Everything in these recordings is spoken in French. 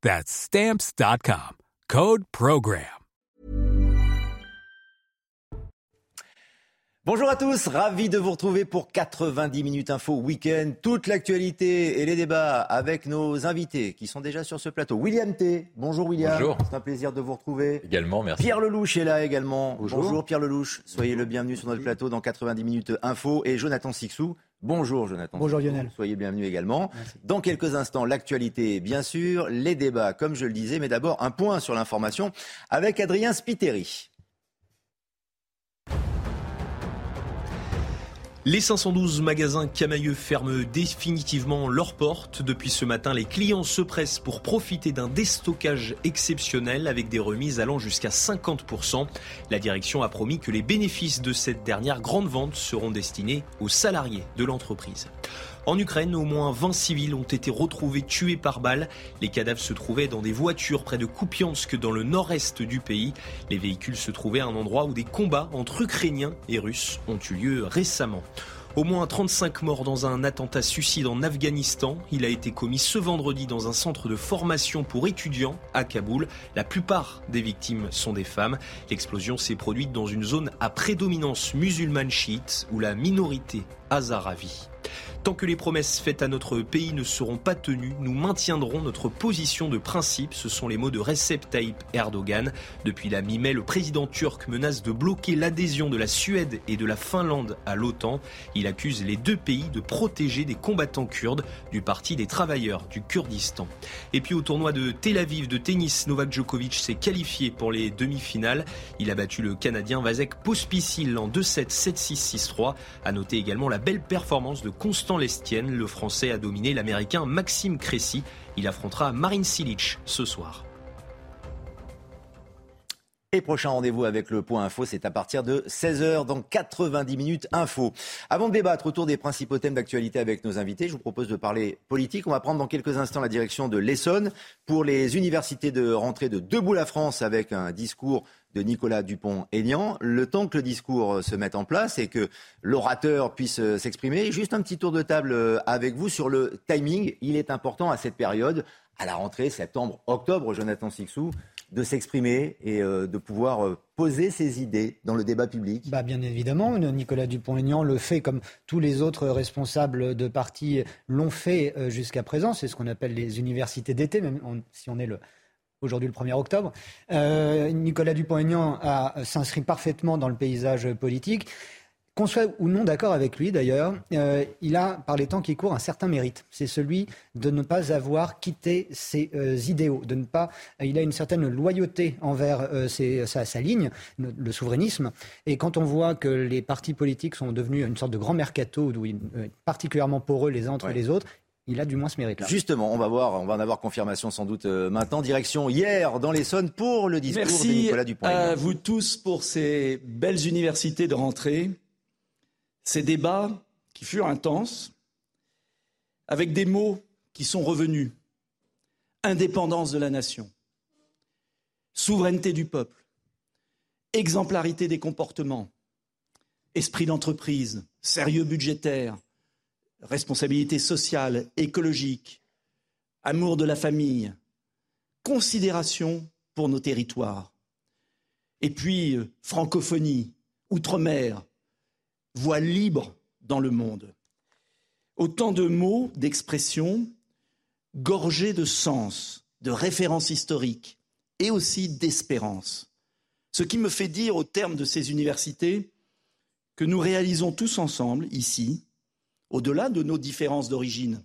That's Stamps.com. Code Program. Bonjour à tous, ravi de vous retrouver pour 90 minutes info week-end. Toute l'actualité et les débats avec nos invités qui sont déjà sur ce plateau. William T. Bonjour William. Bonjour. C'est un plaisir de vous retrouver. Également, merci. Pierre Lelouch est là également. Bonjour. Pierre Lelouch. Soyez le bienvenu sur notre plateau dans 90 minutes info. Et Jonathan Sixou. Bonjour Jonathan. Bonjour. Lionel. Soyez bienvenu également. Dans quelques instants, l'actualité, bien sûr, les débats, comme je le disais, mais d'abord un point sur l'information avec Adrien Spiteri. Les 512 magasins Camailleux ferment définitivement leurs portes. Depuis ce matin, les clients se pressent pour profiter d'un déstockage exceptionnel avec des remises allant jusqu'à 50%. La direction a promis que les bénéfices de cette dernière grande vente seront destinés aux salariés de l'entreprise. En Ukraine, au moins 20 civils ont été retrouvés tués par balles. Les cadavres se trouvaient dans des voitures près de Kupiansk dans le nord-est du pays. Les véhicules se trouvaient à un endroit où des combats entre Ukrainiens et Russes ont eu lieu récemment. Au moins 35 morts dans un attentat suicide en Afghanistan. Il a été commis ce vendredi dans un centre de formation pour étudiants à Kaboul. La plupart des victimes sont des femmes. L'explosion s'est produite dans une zone à prédominance musulmane chiite où la minorité azaravi. Tant que les promesses faites à notre pays ne seront pas tenues, nous maintiendrons notre position de principe. Ce sont les mots de Recep Tayyip Erdogan. Depuis la mi-mai, le président turc menace de bloquer l'adhésion de la Suède et de la Finlande à l'OTAN. Il accuse les deux pays de protéger des combattants kurdes du Parti des travailleurs du Kurdistan. Et puis au tournoi de Tel Aviv de tennis, Novak Djokovic s'est qualifié pour les demi-finales. Il a battu le Canadien Vasek Pospisil en 2-7, 7-6, 6-3. À noter également la belle performance de Constant Lestienne. Le Français a dominé l'Américain Maxime Cressy. Il affrontera Marine Silic ce soir. Et prochain rendez-vous avec le point info, c'est à partir de 16h dans 90 minutes info. Avant de débattre autour des principaux thèmes d'actualité avec nos invités, je vous propose de parler politique. On va prendre dans quelques instants la direction de l'Essonne pour les universités de rentrée de Debout la France avec un discours Nicolas Dupont-Aignan. Le temps que le discours se mette en place et que l'orateur puisse s'exprimer, juste un petit tour de table avec vous sur le timing. Il est important à cette période, à la rentrée septembre-octobre, Jonathan Sixou, de s'exprimer et euh, de pouvoir euh, poser ses idées dans le débat public bah, Bien évidemment, Nicolas Dupont-Aignan le fait comme tous les autres responsables de partis l'ont fait euh, jusqu'à présent. C'est ce qu'on appelle les universités d'été, même si on est le, aujourd'hui le 1er octobre. Euh, Nicolas Dupont-Aignan a- s'inscrit parfaitement dans le paysage politique. Qu'on soit ou non d'accord avec lui d'ailleurs, euh, il a, par les temps qui courent, un certain mérite. C'est celui de ne pas avoir quitté ses euh, idéaux, de ne pas. Il a une certaine loyauté envers euh, ses- sa, sa ligne, le, souverainisme. Et quand on voit que les partis politiques sont devenus une sorte de grand mercato, euh, particulièrement poreux les uns entre Ouais. les autres, il a du moins ce mérite-là. Justement, on va voir, on va en avoir confirmation sans doute euh, maintenant. Direction hier dans l'Essonne pour le discours de Merci Nicolas à Dupont-Aignan. vous tous pour ces belles universités de rentrée, ces débats qui furent intenses, avec des mots qui sont revenus. Indépendance de la nation, souveraineté du peuple, exemplarité des comportements, esprit d'entreprise, sérieux budgétaire, responsabilité sociale, écologique, amour de la famille, considération pour nos territoires. Et puis, euh, francophonie, outre-mer, voix libre dans le monde. Autant de mots, d'expressions, gorgés de sens, de références historiques et aussi d'espérance. Ce qui me fait dire au terme de ces universités que nous réalisons tous ensemble, ici, au-delà de nos différences d'origine,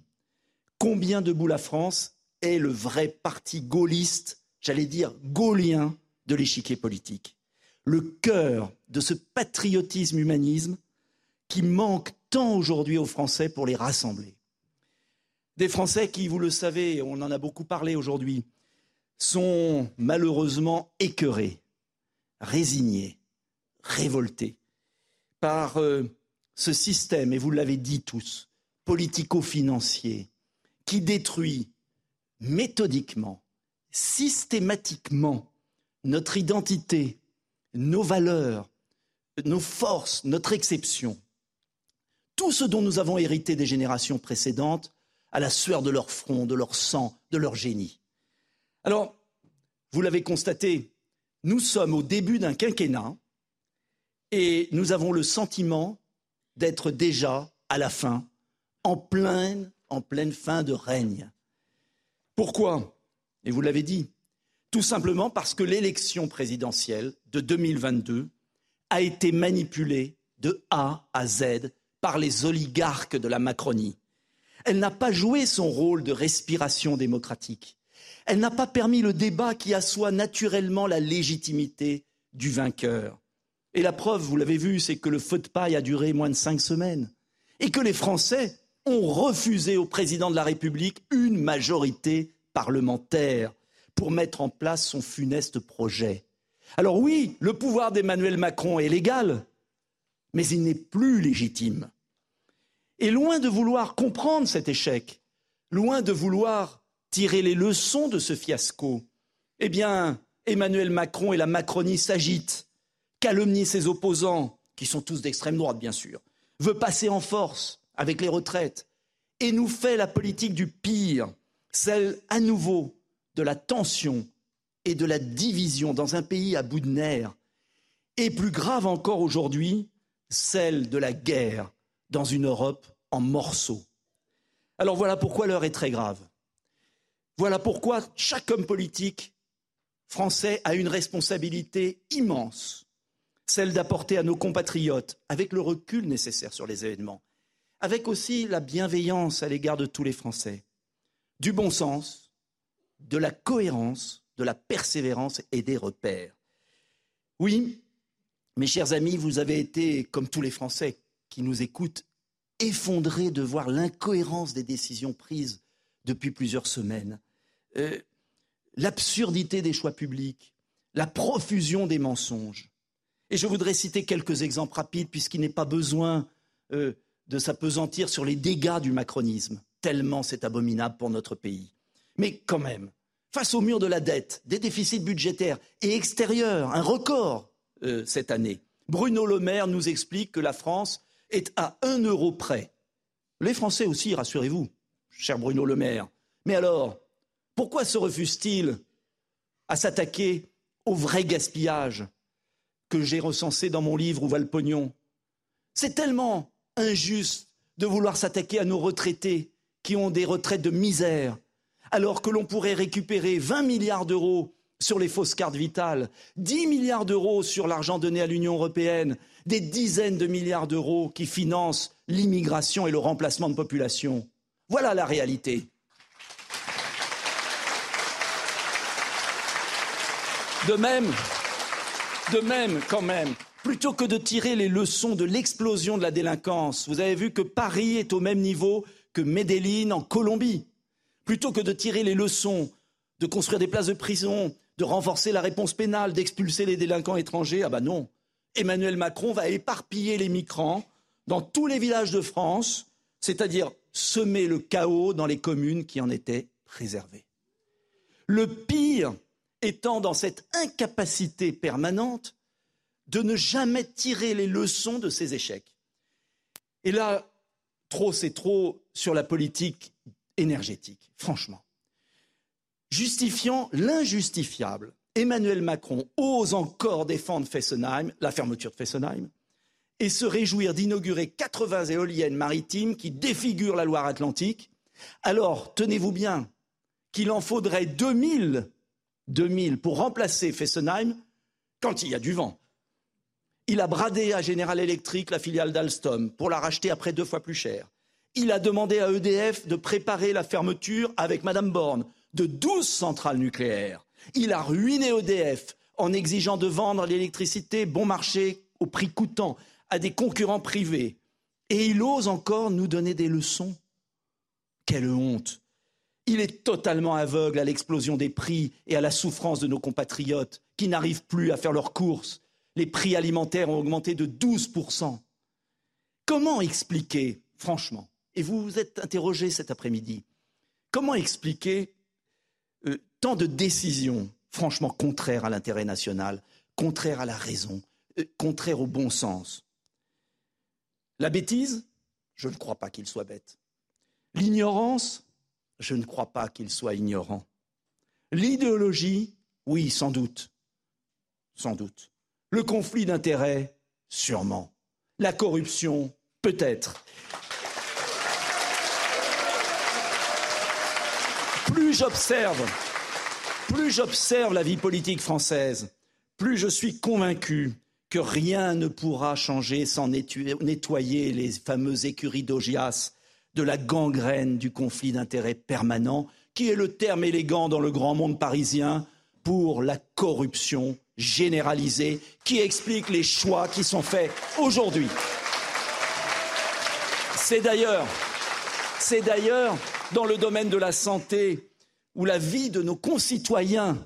combien debout la France est le vrai parti gaulliste, j'allais dire gaulien, de l'échiquier politique? Le cœur de ce patriotisme humanisme qui manque tant aujourd'hui aux Français pour les rassembler. Des Français qui, vous le savez, on en a beaucoup parlé aujourd'hui, sont malheureusement écœurés, résignés, révoltés par euh, ce système, et vous l'avez dit tous, politico-financier, qui détruit méthodiquement, systématiquement notre identité, nos valeurs, nos forces, notre exception. Tout ce dont nous avons hérité des générations précédentes à la sueur de leur front, de leur sang, de leur génie. Alors, vous l'avez constaté, nous sommes au début d'un quinquennat et nous avons le sentiment d'être déjà à la fin, en pleine, en pleine fin de règne. Pourquoi? Et vous l'avez dit, tout simplement parce que l'élection présidentielle de 2022 a été manipulée de A à Z par les oligarques de la Macronie. Elle n'a pas joué son rôle de respiration démocratique. Elle n'a pas permis le débat qui assoit naturellement la légitimité du vainqueur. Et la preuve, vous l'avez vu, c'est que le feu de paille a duré moins de cinq semaines et que les Français ont refusé au président de la République une majorité parlementaire pour mettre en place son funeste projet. Alors oui, le pouvoir d'Emmanuel Macron est légal, mais il n'est plus légitime. Et loin de vouloir comprendre cet échec, loin de vouloir tirer les leçons de ce fiasco, eh bien, Emmanuel Macron et la Macronie s'agitent, calomnient ses opposants, qui sont tous d'extrême droite, bien sûr, veut passer en force avec les retraites, et nous fait la politique du pire, celle à nouveau de la tension et de la division dans un pays à bout de nerfs, et plus grave encore aujourd'hui, celle de la guerre dans une Europe en morceaux. Alors voilà pourquoi l'heure est très grave. Voilà pourquoi chaque homme politique français a une responsabilité immense, celle d'apporter à nos compatriotes, avec le recul nécessaire sur les événements, avec aussi la bienveillance à l'égard de tous les Français, du bon sens, de la cohérence, de la persévérance et des repères. Oui, mes chers amis, vous avez été, comme tous les Français qui nous écoutent, effondrés de voir l'incohérence des décisions prises depuis plusieurs semaines, euh, l'absurdité des choix publics, la profusion des mensonges. Et je voudrais citer quelques exemples rapides, puisqu'il n'est pas besoin euh, de s'apesantir sur les dégâts du macronisme, tellement c'est abominable pour notre pays. Mais quand même, face au mur de la dette, des déficits budgétaires et extérieurs, un record euh, cette année. Bruno Le Maire nous explique que la France est à un euro près. Les Français aussi, rassurez-vous, cher Bruno Le Maire. Mais alors, pourquoi se refuse-t-il à s'attaquer au vrai gaspillage que j'ai recensé dans mon livre Où va le pognon C'est tellement injuste de vouloir s'attaquer à nos retraités qui ont des retraites de misère, alors que l'on pourrait récupérer 20 milliards d'euros sur les fausses cartes vitales, 10 milliards d'euros sur l'argent donné à l'Union européenne, des dizaines de milliards d'euros qui financent l'immigration et le remplacement de population. Voilà la réalité. De même, de même, quand même, plutôt que de tirer les leçons de l'explosion de la délinquance, vous avez vu que Paris est au même niveau que Medellín en Colombie. Plutôt que de tirer les leçons, de construire des places de prison, de renforcer la réponse pénale, d'expulser les délinquants étrangers. Ah ben non. Emmanuel Macron va éparpiller les migrants dans tous les villages de France, c'est-à-dire semer le chaos dans les communes qui en étaient préservées. Le pire étant dans cette incapacité permanente de ne jamais tirer les leçons de ces échecs. Et là, trop, c'est trop sur la politique énergétique, franchement justifiant l'injustifiable. Emmanuel Macron ose encore défendre Fessenheim, la fermeture de Fessenheim, et se réjouir d'inaugurer 80 éoliennes maritimes qui défigurent la Loire-Atlantique. Alors, tenez-vous bien, qu'il en faudrait 2000, 2000 pour remplacer Fessenheim, quand il y a du vent. Il a bradé à General Electric la filiale d'Alstom pour la racheter après deux fois plus cher. Il a demandé à EDF de préparer la fermeture avec Madame Borne de 12 centrales nucléaires. Il a ruiné EDF en exigeant de vendre l'électricité bon marché au prix coûtant à des concurrents privés. Et il ose encore nous donner des leçons. Quelle honte Il est totalement aveugle à l'explosion des prix et à la souffrance de nos compatriotes qui n'arrivent plus à faire leurs courses. Les prix alimentaires ont augmenté de 12%. Comment expliquer, franchement, et vous vous êtes interrogé cet après-midi, comment expliquer euh, tant de décisions franchement contraires à l'intérêt national, contraires à la raison, euh, contraires au bon sens? La bêtise? Je ne crois pas qu'il soit bête. L'ignorance? Je ne crois pas qu'il soit ignorant. L'idéologie Oui, sans doute. Sans doute. Le conflit d'intérêts Sûrement. La corruption Peut-être. Plus j'observe, plus j'observe la vie politique française, plus je suis convaincu que rien ne pourra changer sans nettoyer les fameuses écuries d'Ogias de la gangrène du conflit d'intérêts permanent, qui est le terme élégant dans le grand monde parisien pour la corruption généralisée, qui explique les choix qui sont faits aujourd'hui. C'est d'ailleurs, dans le domaine de la santé où la vie de nos concitoyens,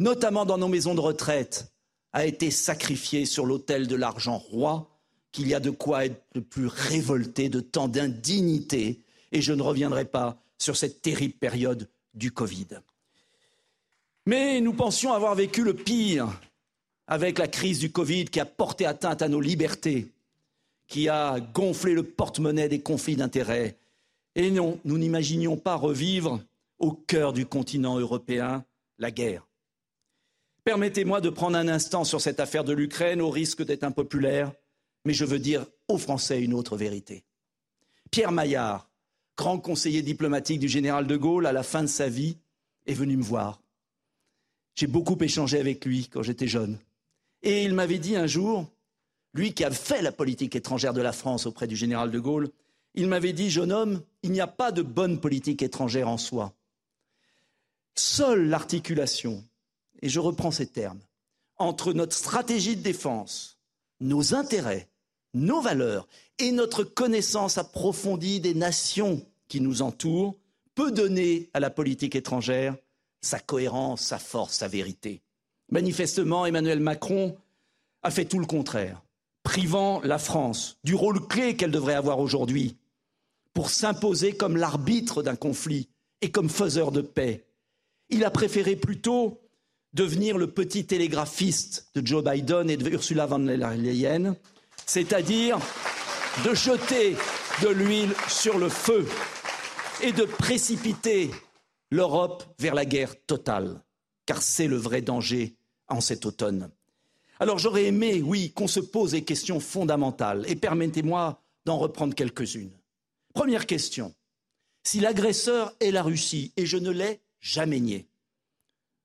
notamment dans nos maisons de retraite, a été sacrifiée sur l'autel de l'argent roi, qu'il y a de quoi être le plus révolté de tant d'indignité, et je ne reviendrai pas sur cette terrible période du Covid. Mais nous pensions avoir vécu le pire avec la crise du Covid qui a porté atteinte à nos libertés, qui a gonflé le porte-monnaie des conflits d'intérêts. Et non, nous n'imaginions pas revivre au cœur du continent européen la guerre. Permettez-moi de prendre un instant sur cette affaire de l'Ukraine au risque d'être impopulaire, mais je veux dire aux Français une autre vérité. Pierre Maillard, grand conseiller diplomatique du général de Gaulle à la fin de sa vie, est venu me voir. J'ai beaucoup échangé avec lui quand j'étais jeune. Et il m'avait dit un jour, lui qui a fait la politique étrangère de la France auprès du général de Gaulle, il m'avait dit, jeune homme, il n'y a pas de bonne politique étrangère en soi. Seule l'articulation, et je reprends ces termes, entre notre stratégie de défense, nos intérêts, nos valeurs et notre connaissance approfondie des nations qui nous entourent peut donner à la politique étrangère sa cohérence, sa force, sa vérité. Manifestement, Emmanuel Macron a fait tout le contraire, privant la France du rôle clé qu'elle devrait avoir aujourd'hui pour s'imposer comme l'arbitre d'un conflit et comme faiseur de paix. Il a préféré plutôt devenir le petit télégraphiste de Joe Biden et de Ursula von der Leyen, c'est-à-dire de jeter de l'huile sur le feu et de précipiter l'Europe vers la guerre totale, car c'est le vrai danger en cet automne. Alors j'aurais aimé, oui, qu'on se pose des questions fondamentales, et permettez-moi d'en reprendre quelques-unes. Première question. Si l'agresseur est la Russie, et je ne l'ai jamais nié.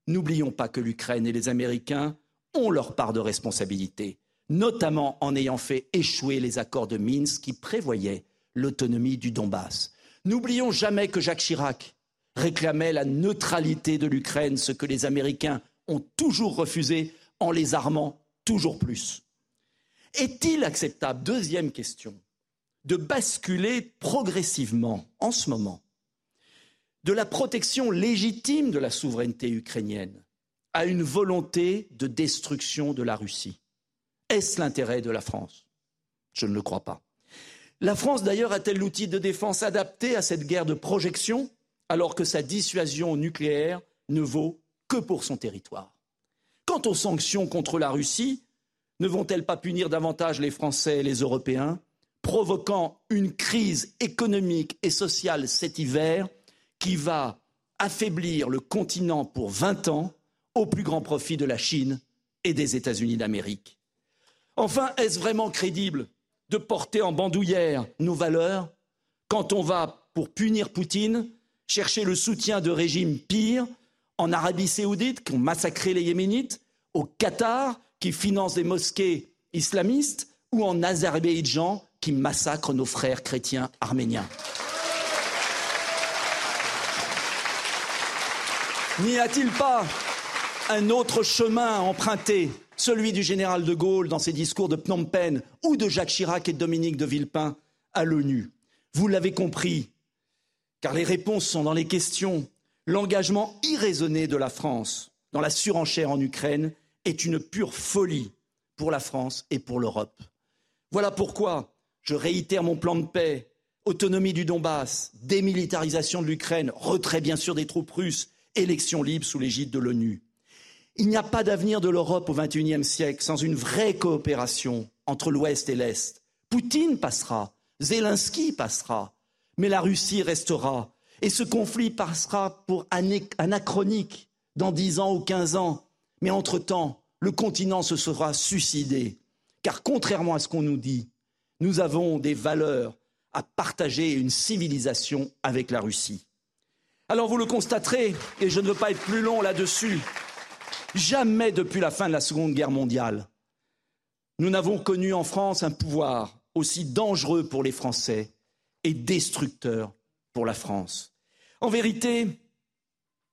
N'oublions pas que l'Ukraine et les Américains ont leur part de responsabilité, notamment en ayant fait échouer les accords de Minsk qui prévoyaient l'autonomie du Donbass. N'oublions jamais que Jacques Chirac réclamait la neutralité de l'Ukraine, ce que les Américains ont toujours refusé en les armant toujours plus. Est-il acceptable, deuxième question, de basculer progressivement en ce moment de la protection légitime de la souveraineté ukrainienne à une volonté de destruction de la Russie? Est-ce l'intérêt de la France? Je ne le crois pas. La France, d'ailleurs, a-t-elle l'outil de défense adapté à cette guerre de projection, alors que sa dissuasion nucléaire ne vaut que pour son territoire? Quant aux sanctions contre la Russie, ne vont-elles pas punir davantage les Français et les Européens, provoquant une crise économique et sociale cet hiver qui va affaiblir le continent pour 20 ans au plus grand profit de la Chine et des États-Unis d'Amérique? Enfin, est-ce vraiment crédible de porter en bandoulière nos valeurs quand on va, pour punir Poutine, chercher le soutien de régimes pires en Arabie saoudite qui ont massacré les Yéménites, au Qatar qui finance des mosquées islamistes, ou en Azerbaïdjan, qui massacre nos frères chrétiens arméniens? N'y a-t-il pas un autre chemin à emprunter, celui du général de Gaulle dans ses discours de Phnom Penh ou de Jacques Chirac et de Dominique de Villepin à l'ONU Vous l'avez compris, car les réponses sont dans les questions. L'engagement irraisonné de la France dans la surenchère en Ukraine est une pure folie pour la France et pour l'Europe. Voilà pourquoi je réitère mon plan de paix, autonomie du Donbass, démilitarisation de l'Ukraine, retrait bien sûr des troupes russes, élection libre sous l'égide de l'ONU. Il n'y a pas d'avenir de l'Europe au XXIe siècle sans une vraie coopération entre l'Ouest et l'Est. Poutine passera, Zelensky passera, mais la Russie restera. Et ce conflit passera pour anachronique dans dix ans ou quinze ans. Mais entre-temps, le continent se sera suicidé. Car contrairement à ce qu'on nous dit, nous avons des valeurs à partager une civilisation avec la Russie. Alors vous le constaterez, et je ne veux pas être plus long là-dessus, jamais depuis la fin de la Seconde Guerre mondiale, nous n'avons connu en France un pouvoir aussi dangereux pour les Français et destructeur pour la France. En vérité,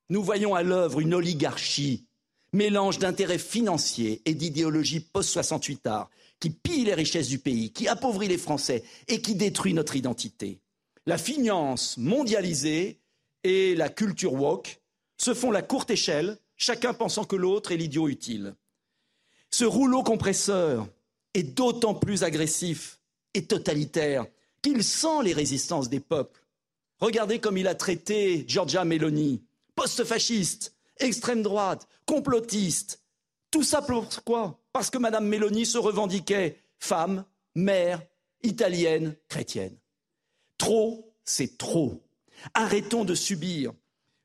nous voyons à l'œuvre une oligarchie, mélange d'intérêts financiers et d'idéologie post-68 art, qui pille les richesses du pays, qui appauvrit les Français et qui détruit notre identité. La finance mondialisée et la culture woke se font la courte échelle, chacun pensant que l'autre est l'idiot utile. Ce rouleau compresseur est d'autant plus agressif et totalitaire qu'il sent les résistances des peuples. Regardez comme il a traité Giorgia Meloni, post-fasciste, extrême droite, complotiste. Tout ça pourquoi Parce que Mme Meloni se revendiquait femme, mère, italienne, chrétienne. Trop, c'est trop. Arrêtons de subir.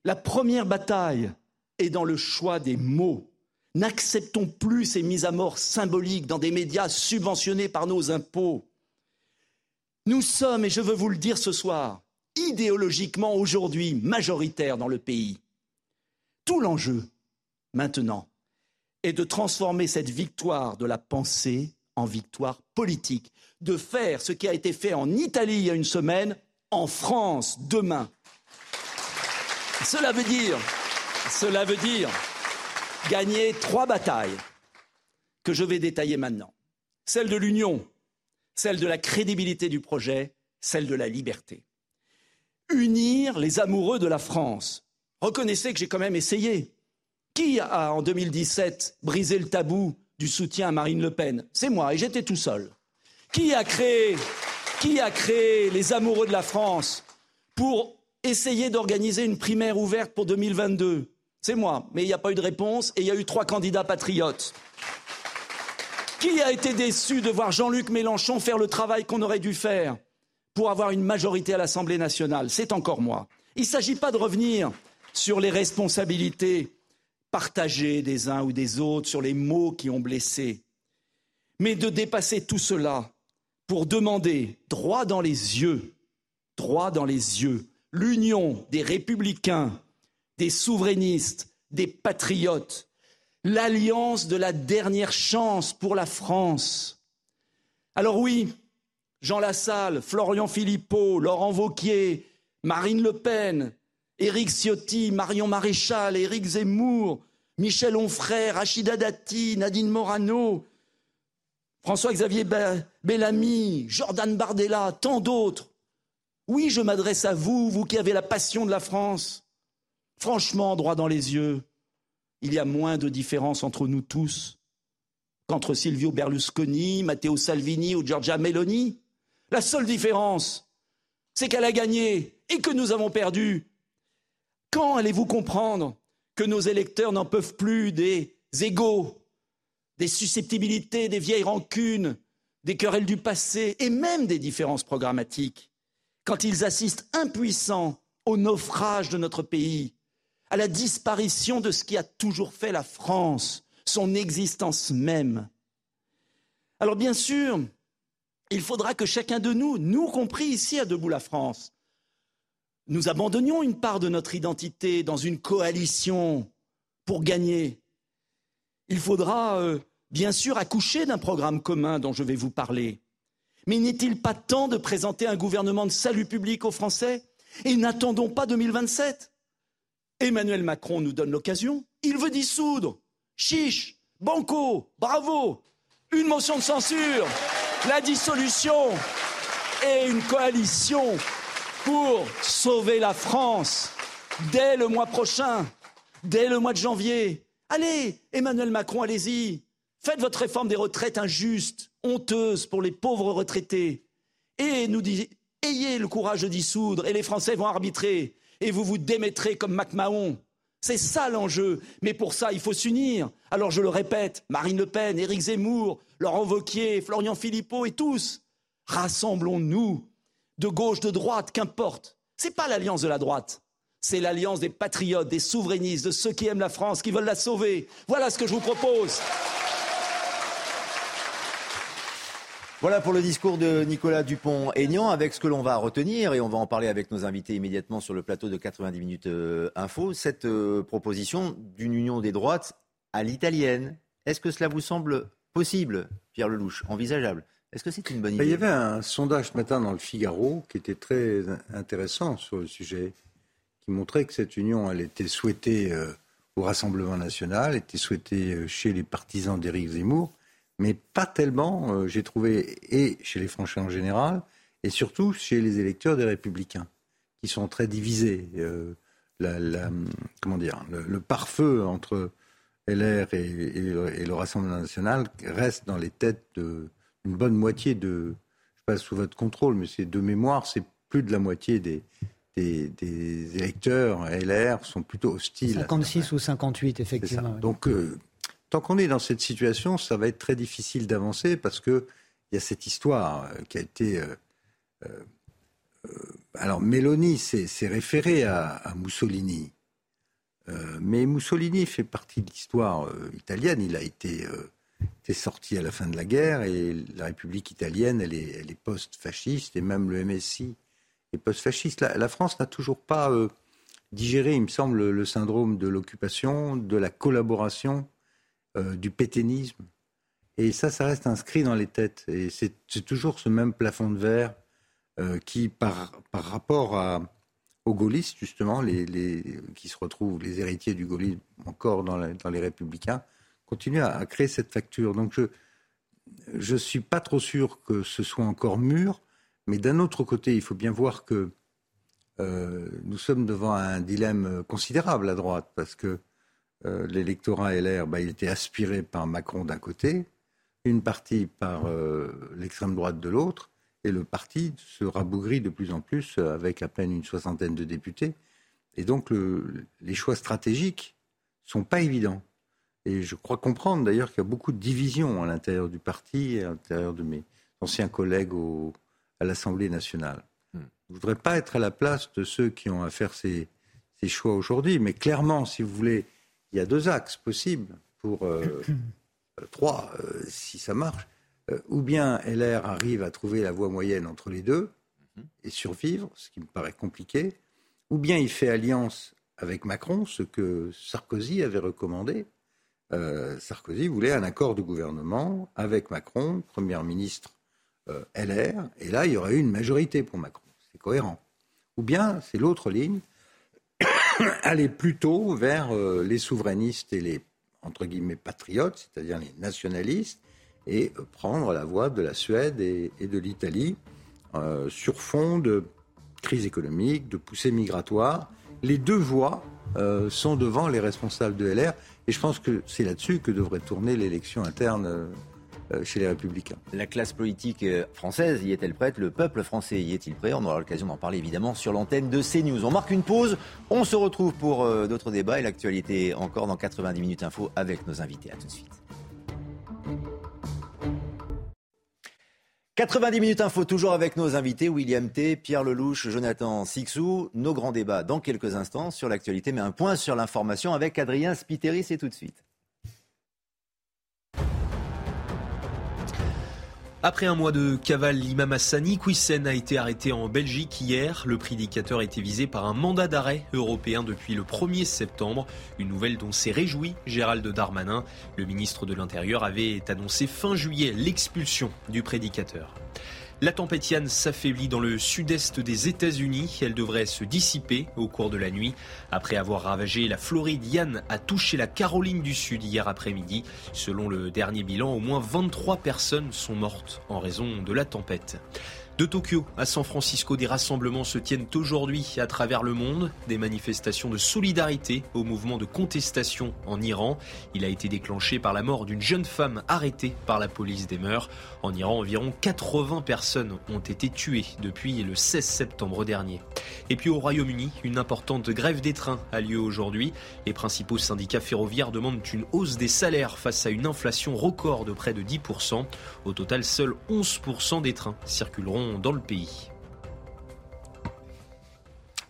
La première bataille est dans le choix des mots. N'acceptons plus ces mises à mort symboliques dans des médias subventionnés par nos impôts. Nous sommes, et je veux vous le dire ce soir, idéologiquement aujourd'hui majoritaires dans le pays. Tout l'enjeu, maintenant, est de transformer cette victoire de la pensée en victoire politique, de faire ce qui a été fait en Italie il y a une semaine, en France demain. Cela veut dire, cela veut dire gagner trois batailles que je vais détailler maintenant. Celle de l'union, celle de la crédibilité du projet, celle de la liberté. Unir les amoureux de la France. Reconnaissez que j'ai quand même essayé. Qui a, en 2017, brisé le tabou du soutien à Marine Le Pen? C'est moi, et j'étais tout seul. Qui a créé, les amoureux de la France pour essayer d'organiser une primaire ouverte pour 2022 C'est moi, mais il n'y a pas eu de réponse, et il y a eu trois candidats patriotes. Qui a été déçu de voir Jean-Luc Mélenchon faire le travail qu'on aurait dû faire pour avoir une majorité à l'Assemblée nationale? C'est encore moi. Il ne s'agit pas de revenir sur les responsabilités partagées des uns ou des autres, sur les mots qui ont blessé, mais de dépasser tout cela pour demander droit dans les yeux, droit dans les yeux, l'union des républicains, des souverainistes, des patriotes, l'alliance de la dernière chance pour la France. Alors oui, Jean Lassalle, Florian Philippot, Laurent Vauquier, Marine Le Pen, Éric Ciotti, Marion Maréchal, Éric Zemmour, Michel Onfray, Rachida Dati, Nadine Morano, François-Xavier Bellamy, Jordan Bardella, tant d'autres. Oui, je m'adresse à vous, vous qui avez la passion de la France. Franchement, droit dans les yeux, il y a moins de différence entre nous tous qu'entre Silvio Berlusconi, Matteo Salvini ou Giorgia Meloni. La seule différence, c'est qu'elle a gagné et que nous avons perdu. Quand allez-vous comprendre que nos électeurs n'en peuvent plus des égaux, des susceptibilités, des vieilles rancunes, des querelles du passé et même des différences programmatiques, quand ils assistent impuissants au naufrage de notre pays, à la disparition de ce qui a toujours fait la France, son existence même. Alors bien sûr, il faudra que chacun de nous, nous compris ici à Debout la France, nous abandonnions une part de notre identité dans une coalition pour gagner. Il faudra euh, bien sûr, accoucher d'un programme commun dont je vais vous parler. Mais n'est-il pas temps de présenter un gouvernement de salut public aux Français? Et n'attendons pas 2027. Emmanuel Macron nous donne l'occasion. Il veut dissoudre. Chiche, banco, bravo. Une motion de censure, la dissolution et une coalition pour sauver la France dès le mois prochain, dès le mois de janvier. Allez, Emmanuel Macron, allez-y. Faites votre réforme des retraites injuste, honteuse pour les pauvres retraités. Et nous dit, ayez le courage de dissoudre et les Français vont arbitrer et vous vous démettrez comme MacMahon. C'est ça l'enjeu. Mais pour ça, il faut s'unir. Alors je le répète, Marine Le Pen, Éric Zemmour, Laurent Wauquiez, Florian Philippot et tous, rassemblons-nous, de gauche, de droite, qu'importe. C'est pas l'alliance de la droite. C'est l'alliance des patriotes, des souverainistes, de ceux qui aiment la France, qui veulent la sauver. Voilà ce que je vous propose. Voilà pour le discours de Nicolas Dupont-Aignan avec ce que l'on va retenir et on va en parler avec nos invités immédiatement sur le plateau de 90 minutes euh, info. Cette euh, proposition d'une union des droites à l'italienne, est-ce que cela vous semble possible, Pierre Lelouch, envisageable? Est-ce que c'est une bonne idée Il y avait un sondage ce matin dans le Figaro qui était très intéressant sur le sujet, qui montrait que cette union, elle était souhaitée euh, au Rassemblement national, était souhaitée chez les partisans d'Éric Zemmour mais pas tellement, euh, j'ai trouvé, et chez les Français en général, et surtout chez les électeurs des Républicains, qui sont très divisés. Euh, la, comment dire, le, pare-feu entre LR et, le Rassemblement national reste dans les têtes d'une bonne moitié de, je passe sous votre contrôle, mais c'est de mémoire, c'est plus de la moitié des, des, électeurs LR sont plutôt hostiles. 56 ou 58, effectivement. Donc, euh, tant qu'on est dans cette situation, ça va être très difficile d'avancer parce qu'il y a cette histoire euh, qui a été. Euh, euh, alors, Mélanie s'est référé à, Mussolini. mais Mussolini fait partie de l'histoire italienne. Il a été, sorti à la fin de la guerre et la République italienne, elle est, post-fasciste et même le MSI est post-fasciste. La, France n'a toujours pas digéré, il me semble, le syndrome de l'occupation, de la collaboration euh, du pétainisme. Et ça, ça reste inscrit dans les têtes. Et c'est toujours ce même plafond de verre euh, qui, par, par rapport à, aux gaullistes, justement, les, qui se retrouvent, les héritiers du gaullisme encore dans, dans les républicains, continue à, créer cette facture. Donc je ne suis pas trop sûr que ce soit encore mûr, mais d'un autre côté, il faut bien voir que euh, nous sommes devant un dilemme considérable à droite, parce que euh, l'électorat LR, bah, il était aspiré par Macron d'un côté, une partie par euh, l'extrême droite de l'autre, et le parti se rabougrit de plus en plus euh, avec à peine une soixantaine de députés. Et donc les choix stratégiques sont pas évidents. Et je crois comprendre d'ailleurs qu'il y a beaucoup de divisions à l'intérieur du parti, à l'intérieur de mes anciens collègues à l'Assemblée nationale. Hmm. Je ne voudrais pas être à la place de ceux qui ont à faire ces choix aujourd'hui, mais clairement, si vous voulez, il y a deux axes possibles pour euh, euh, trois, euh, si ça marche. ou bien LR arrive à trouver la voie moyenne entre les deux et survivre, ce qui me paraît compliqué, ou bien il fait alliance avec Macron, ce que Sarkozy avait recommandé. Sarkozy voulait un accord de gouvernement avec Macron, Premier ministre LR, et là il y aurait eu une majorité pour Macron. C'est cohérent. Ou bien c'est l'autre ligne, aller plutôt vers euh, les souverainistes et les entre guillemets patriotes, c'est-à-dire les nationalistes, et euh, prendre la voie de la Suède et, de l'Italie euh, sur fond de crise économique, de poussée migratoire. Les deux voies sont devant les responsables de LR, et je pense que c'est là-dessus que devrait tourner l'élection interne chez les Républicains. La classe politique euh, française y est-elle prête? Le peuple français y est-il prêt? On aura l'occasion d'en parler évidemment sur l'antenne de CNews. On marque une pause, on se retrouve pour euh, d'autres débats et l'actualité encore dans 90 minutes info avec nos invités. À tout de suite. 90 minutes info, toujours avec nos invités, William T, Pierre Lelouch, Jonathan Sixou. Nos grands débats dans quelques instants sur l'actualité, mais un point sur l'information avec Adrien Spiteri, c'est tout de suite. Après un mois de cavale, l'imam Hassani Kouissen a été arrêté en Belgique hier. Le prédicateur été visé par un mandat d'arrêt européen depuis le 1er septembre. Une nouvelle dont s'est réjoui Gérald Darmanin. Le ministre de l'Intérieur avait annoncé fin juillet l'expulsion du prédicateur. La tempête Yann s'affaiblit dans le sud-est des États-Unis. Elle devrait se dissiper au cours de la nuit. Après avoir ravagé la Floride, Yann a touché la Caroline du Sud hier après-midi. Selon le dernier bilan, au moins 23 personnes sont mortes en raison de la tempête. De Tokyo à San Francisco, des rassemblements se tiennent aujourd'hui à travers le monde. Des manifestations de solidarité au mouvement de contestation en Iran. Il a été déclenché par la mort d'une jeune femme arrêtée par la police des mœurs. En Iran, environ 80 personnes ont été tuées depuis le 16 septembre dernier. Et puis au Royaume-Uni, une importante grève des trains a lieu aujourd'hui. Les principaux syndicats ferroviaires demandent une hausse des salaires face à une inflation record de près de 10%. Au total, seuls 11% des trains circuleront dans le pays.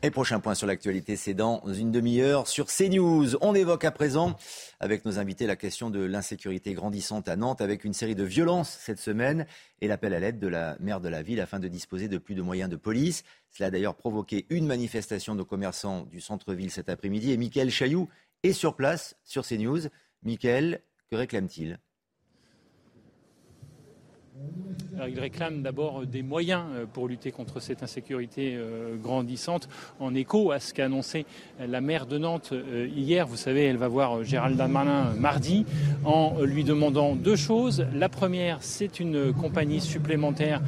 Et prochain point sur l'actualité, c'est dans une demi-heure sur CNews. On évoque à présent avec nos invités la question de l'insécurité grandissante à Nantes avec une série de violences cette semaine et l'appel à l'aide de la maire de la ville afin de disposer de plus de moyens de police. Cela a d'ailleurs provoqué une manifestation de commerçants du centre-ville cet après-midi et Mickaël Chailloux est sur place sur CNews. Mickaël, que réclame-t-il? Il réclame d'abord des moyens euh, pour lutter contre cette insécurité euh, grandissante, en écho à ce qu'a annoncé la maire de Nantes euh, hier. Vous savez, elle va voir Gérald Darmanin mardi en lui demandant deux choses. La première, c'est une compagnie supplémentaire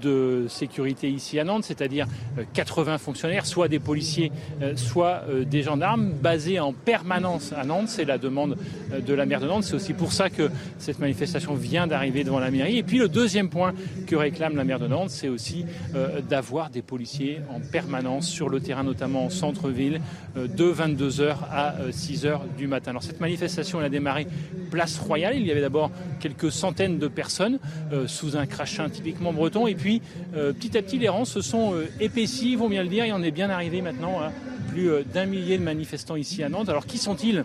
de sécurité ici à Nantes, c'est-à-dire 80 fonctionnaires, soit des policiers, soit des gendarmes, basés en permanence à Nantes. C'est la demande de la maire de Nantes. C'est aussi pour ça que cette manifestation vient d'arriver devant la Et puis le deuxième point que réclame la maire de Nantes, c'est aussi euh, d'avoir des policiers en permanence sur le terrain, notamment en centre-ville, euh, de 22h à 6h euh, du matin. Alors cette manifestation, a démarré place Royale. Il y avait d'abord quelques centaines de personnes sous un crachin typiquement breton. Et puis petit à petit, les rangs se sont épaissis, vaut bien le dire. Et on est bien arrivé maintenant à plus d'un millier de manifestants ici à Nantes. Alors qui sont-ils?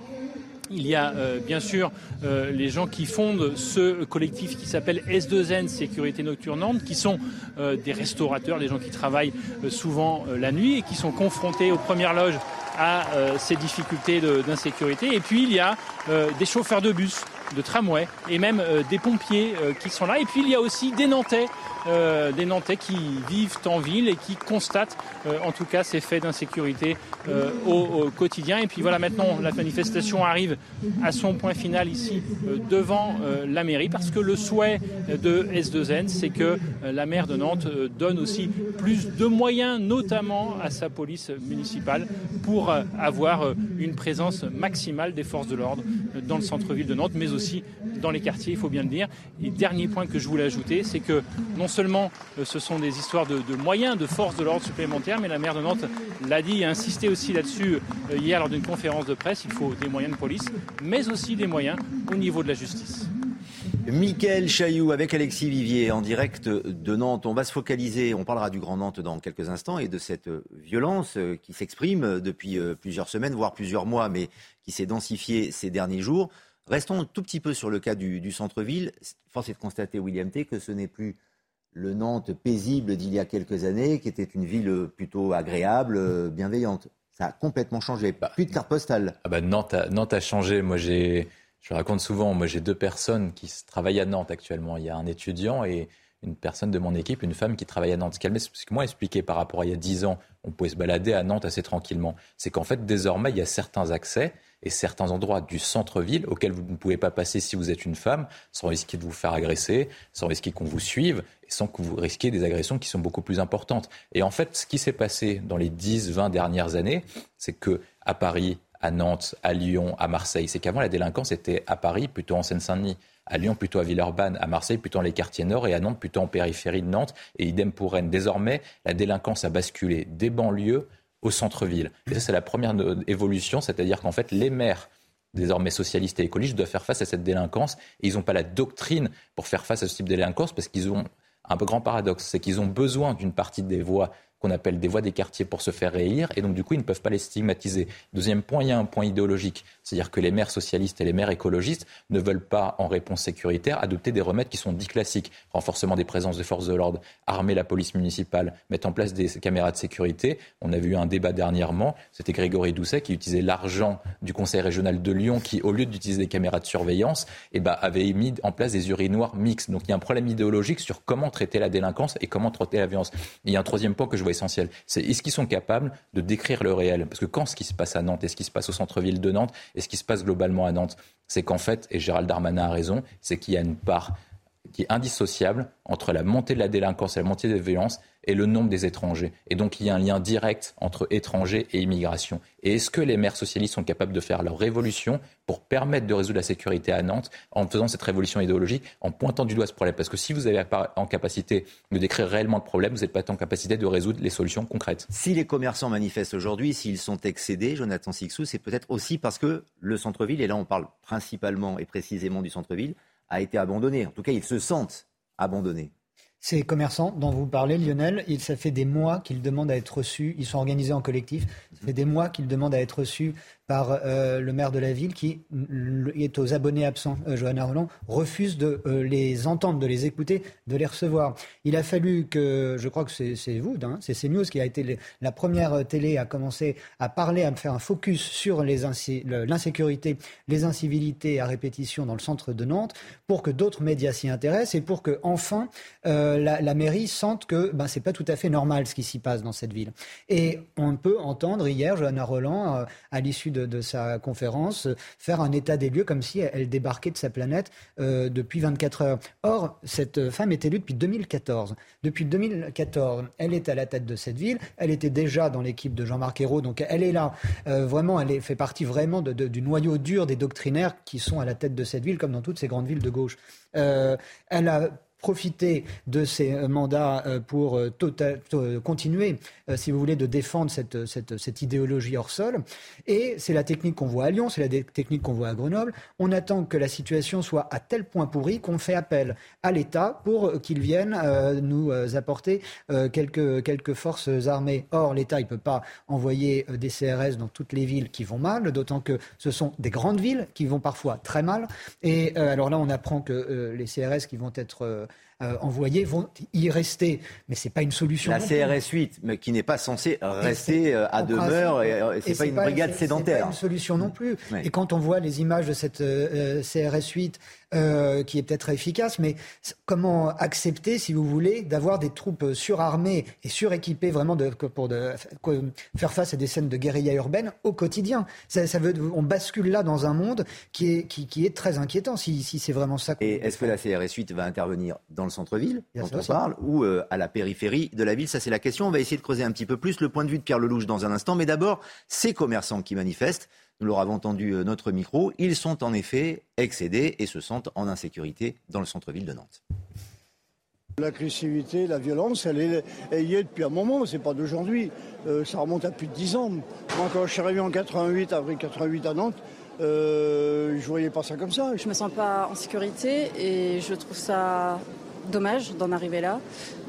Il y a euh, bien sûr euh, les gens qui fondent ce collectif qui s'appelle S2N Sécurité Nocturnante, qui sont euh, des restaurateurs, des gens qui travaillent souvent la nuit et qui sont confrontés aux premières loges à ces difficultés d'insécurité. Et puis il y a des chauffeurs de bus, de tramway et même des pompiers qui sont là. Et puis il y a aussi des Nantais euh, des Nantais qui vivent en ville et qui constatent euh, en tout cas ces faits d'insécurité euh, au, quotidien. Et puis voilà, maintenant la manifestation arrive à son point final ici devant la mairie parce que le souhait de S2N, c'est que la maire de Nantes donne aussi plus de moyens, notamment à sa police municipale, pour avoir une présence maximale des forces de l'ordre dans le centre-ville de Nantes, mais aussi dans les quartiers, il faut bien le dire. Et dernier point que je voulais ajouter, c'est que non seulement euh, ce sont des histoires de, moyens, de forces de l'ordre supplémentaires, mais la maire de Nantes l'a dit et a insisté aussi là-dessus euh, hier lors d'une conférence de presse, il faut des moyens de police, mais aussi des moyens au niveau de la justice. Mickaël Chailloux avec Alexis Vivier en direct de Nantes. On va se focaliser, on parlera du Grand Nantes dans quelques instants et de cette violence euh, qui s'exprime depuis plusieurs semaines, voire plusieurs mois, mais qui s'est densifiée ces derniers jours. Restons un tout petit peu sur le cas du, centre-ville. Force est de constater, William T., que ce n'est plus le Nantes paisible d'il y a quelques années, qui était une ville plutôt agréable, bienveillante. Ça a complètement changé. Bah, plus de carte postale. Ah bah Nantes, a, Nantes a changé. Moi, j'ai, je raconte souvent, moi, j'ai deux personnes qui travaillent à Nantes actuellement. Il y a un étudiant et une personne de mon équipe, une femme qui travaille à Nantes. Ce qu'elle moi expliqué par rapport à il y a dix ans, on pouvait se balader à Nantes assez tranquillement. C'est qu'en fait, désormais, il y a certains accès et certains endroits du centre-ville auxquels vous ne pouvez pas passer si vous êtes une femme, sans risquer de vous faire agresser, sans risquer qu'on vous suive, sans que vous risquiez des agressions qui sont beaucoup plus importantes. Et en fait, ce qui s'est passé dans les 10, 20 dernières années, c'est que à Paris, à Nantes, à Lyon, à Marseille, c'est qu'avant la délinquance était à Paris, plutôt en Seine-Saint-Denis à Lyon plutôt à Villeurbanne, à Marseille plutôt dans les quartiers nord et à Nantes plutôt en périphérie de Nantes et idem pour Rennes. Désormais, la délinquance a basculé des banlieues au centre-ville. Et ça, c'est la première évolution, c'est-à-dire qu'en fait, les maires désormais socialistes et écologistes doivent faire face à cette délinquance et ils n'ont pas la doctrine pour faire face à ce type de délinquance parce qu'ils ont un peu grand paradoxe, c'est qu'ils ont besoin d'une partie des voix qu'on appelle des voix des quartiers pour se faire réélire, et donc du coup, ils ne peuvent pas les stigmatiser. Deuxième point, il y a un point idéologique, c'est-à-dire que les maires socialistes et les maires écologistes ne veulent pas, en réponse sécuritaire, adopter des remèdes qui sont dits classiques. Renforcement des présences de forces de l'ordre, armer la police municipale, mettre en place des caméras de sécurité. On a vu un débat dernièrement, c'était Grégory Doucet qui utilisait l'argent du Conseil régional de Lyon, qui, au lieu d'utiliser des caméras de surveillance, eh ben, avait mis en place des urinoirs mixtes. Donc il y a un problème idéologique sur comment traiter la délinquance et comment traiter la violence. il y a un troisième point que je vois essentiel, c'est est-ce qu'ils sont capables de décrire le réel? Parce que quand ce qui se passe à Nantes et ce qui se passe au centre-ville de Nantes et ce qui se passe globalement à Nantes, c'est qu'en fait, et Gérald Darmanin a raison, c'est qu'il y a une part qui est indissociable entre la montée de la délinquance et la montée des violences et le nombre des étrangers. Et donc il y a un lien direct entre étrangers et immigration. Et est-ce que les maires socialistes sont capables de faire leur révolution pour permettre de résoudre la sécurité à Nantes en faisant cette révolution idéologique, en pointant du doigt ce problème? Parce que si vous n'avez pas en capacité de décrire réellement le problème, vous n'êtes pas en capacité de résoudre les solutions concrètes. Si les commerçants manifestent aujourd'hui, s'ils sont excédés, Jonathan Sixou, c'est peut-être aussi parce que le centre-ville, et là on parle principalement et précisément du centre-ville, a été abandonné. En tout cas, ils se sentent abandonnés. Ces commerçants dont vous parlez, Lionel, ça fait des mois qu'ils demandent à être reçus. Ils sont organisés en collectif. Ça fait des mois qu'ils demandent à être reçus par euh, le maire de la ville qui est aux abonnés absents, euh, Johanna Roland, refuse de euh, les entendre, de les écouter, de les recevoir. Il a fallu que, je crois que c'est vous, hein, c'est CNews qui a été la première télé à commencer à parler, à faire un focus sur l'insécurité, les incivilités à répétition dans le centre de Nantes, pour que d'autres médias s'y intéressent et pour que enfin la, la, mairie sente que ben, c'est pas tout à fait normal ce qui s'y passe dans cette ville. Et on peut entendre hier Johanna Roland à l'issue de, sa conférence, faire un état des lieux comme si elle débarquait de sa planète euh, depuis 24 heures. Or, cette femme est élue depuis 2014. Depuis 2014, elle est à la tête de cette ville. Elle était déjà dans l'équipe de Jean-Marc Ayrault, donc elle est là. Euh, vraiment, elle fait partie vraiment du noyau dur des doctrinaires qui sont à la tête de cette ville, comme dans toutes ces grandes villes de gauche. Euh, elle a profiter de ces euh, mandats euh, pour euh, tota-, continuer, si vous voulez, de défendre cette, cette, idéologie hors sol. Et c'est la technique qu'on voit à Lyon, c'est la technique qu'on voit à Grenoble. On attend que la situation soit à tel point pourrie qu'on fait appel à l'État pour qu'il vienne nous apporter quelques, quelques forces armées. Or, l'État, il ne peut pas envoyer des CRS dans toutes les villes qui vont mal, d'autant que ce sont des grandes villes qui vont parfois très mal. Et alors là, on apprend que les CRS qui vont être euh, envoyés vont y rester. Mais ce n'est pas une solution. La CRS 8, mais qui n'est pas censée rester euh, à demeure, et, euh, ce n'est pas une brigade sédentaire. Ce pas une solution non plus. Et quand on voit les images de cette CRS 8 euh, qui est peut-être efficace, mais comment accepter, si vous voulez, d'avoir des troupes surarmées et suréquipées vraiment de, pour de, faire face à des scènes de guérilla urbaine au quotidien? Ça, ça, veut, On bascule là dans un monde qui est, qui, qui est très inquiétant, si, si c'est vraiment ça. Et est-ce que la CRS 8 va intervenir dans le centre-ville, dont on parle, ou euh, à la périphérie de la ville? Ça, c'est la question. On va essayer de creuser un petit peu plus le point de vue de Pierre Lelouch dans un instant. Mais d'abord, ces commerçants qui manifestent nous l'aurons entendu euh, notre micro, ils sont en effet excédés et se sentent en insécurité dans le centre-ville de Nantes. L'agressivité, la violence, elle, est, y est depuis un moment, c'est pas d'aujourd'hui. Euh, ça remonte à plus de 10 ans. Moi, quand je suis arrivé en 88, avril 88 à Nantes, euh, je voyais pas ça comme ça. Je me sens pas en sécurité et je trouve ça dommage d'en arriver là.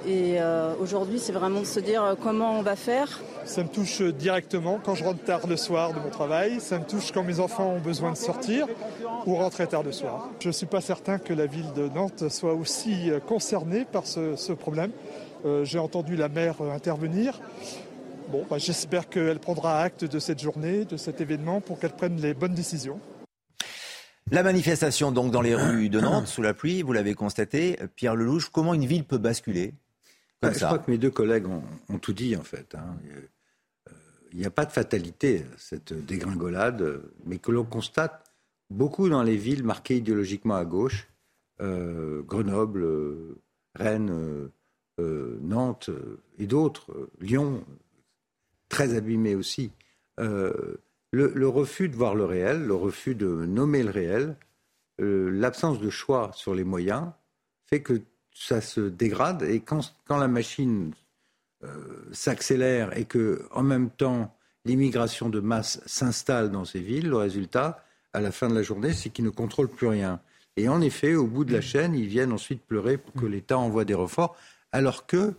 Et euh, aujourd'hui, c'est vraiment de se dire euh, comment on va faire. Ça me touche directement quand je rentre tard le soir de mon travail. Ça me touche quand mes enfants ont besoin de sortir ou rentrer tard le soir. Je ne suis pas certain que la ville de Nantes soit aussi euh, concernée par ce, problème. J'ai entendu la maire intervenir. Bon, bah, j'espère qu'elle prendra acte de cette journée, de cet événement, pour qu'elle prenne les bonnes décisions. La manifestation donc dans les rues de Nantes sous la pluie, vous l'avez constaté, Pierre Lelouch, comment une ville peut basculer comme ça Je crois que mes deux collègues ont, tout dit en fait. Hein. Euh, il n'y a pas de fatalité cette dégringolade, mais que l'on constate beaucoup dans les villes marquées idéologiquement à gauche, euh, Grenoble, Rennes, euh, Nantes et d'autres, Lyon, très abîmé aussi le, refus de voir le réel, le refus de nommer le réel, euh, l'absence de choix sur les moyens fait que ça se dégrade et quand, la machine euh, s'accélère et que en même temps l'immigration de masse s'installe dans ces villes, le résultat, à la fin de la journée, c'est qu'ils ne contrôlent plus rien. Et en effet, au bout de la chaîne, ils viennent ensuite pleurer pour que l'État envoie des renforts, alors que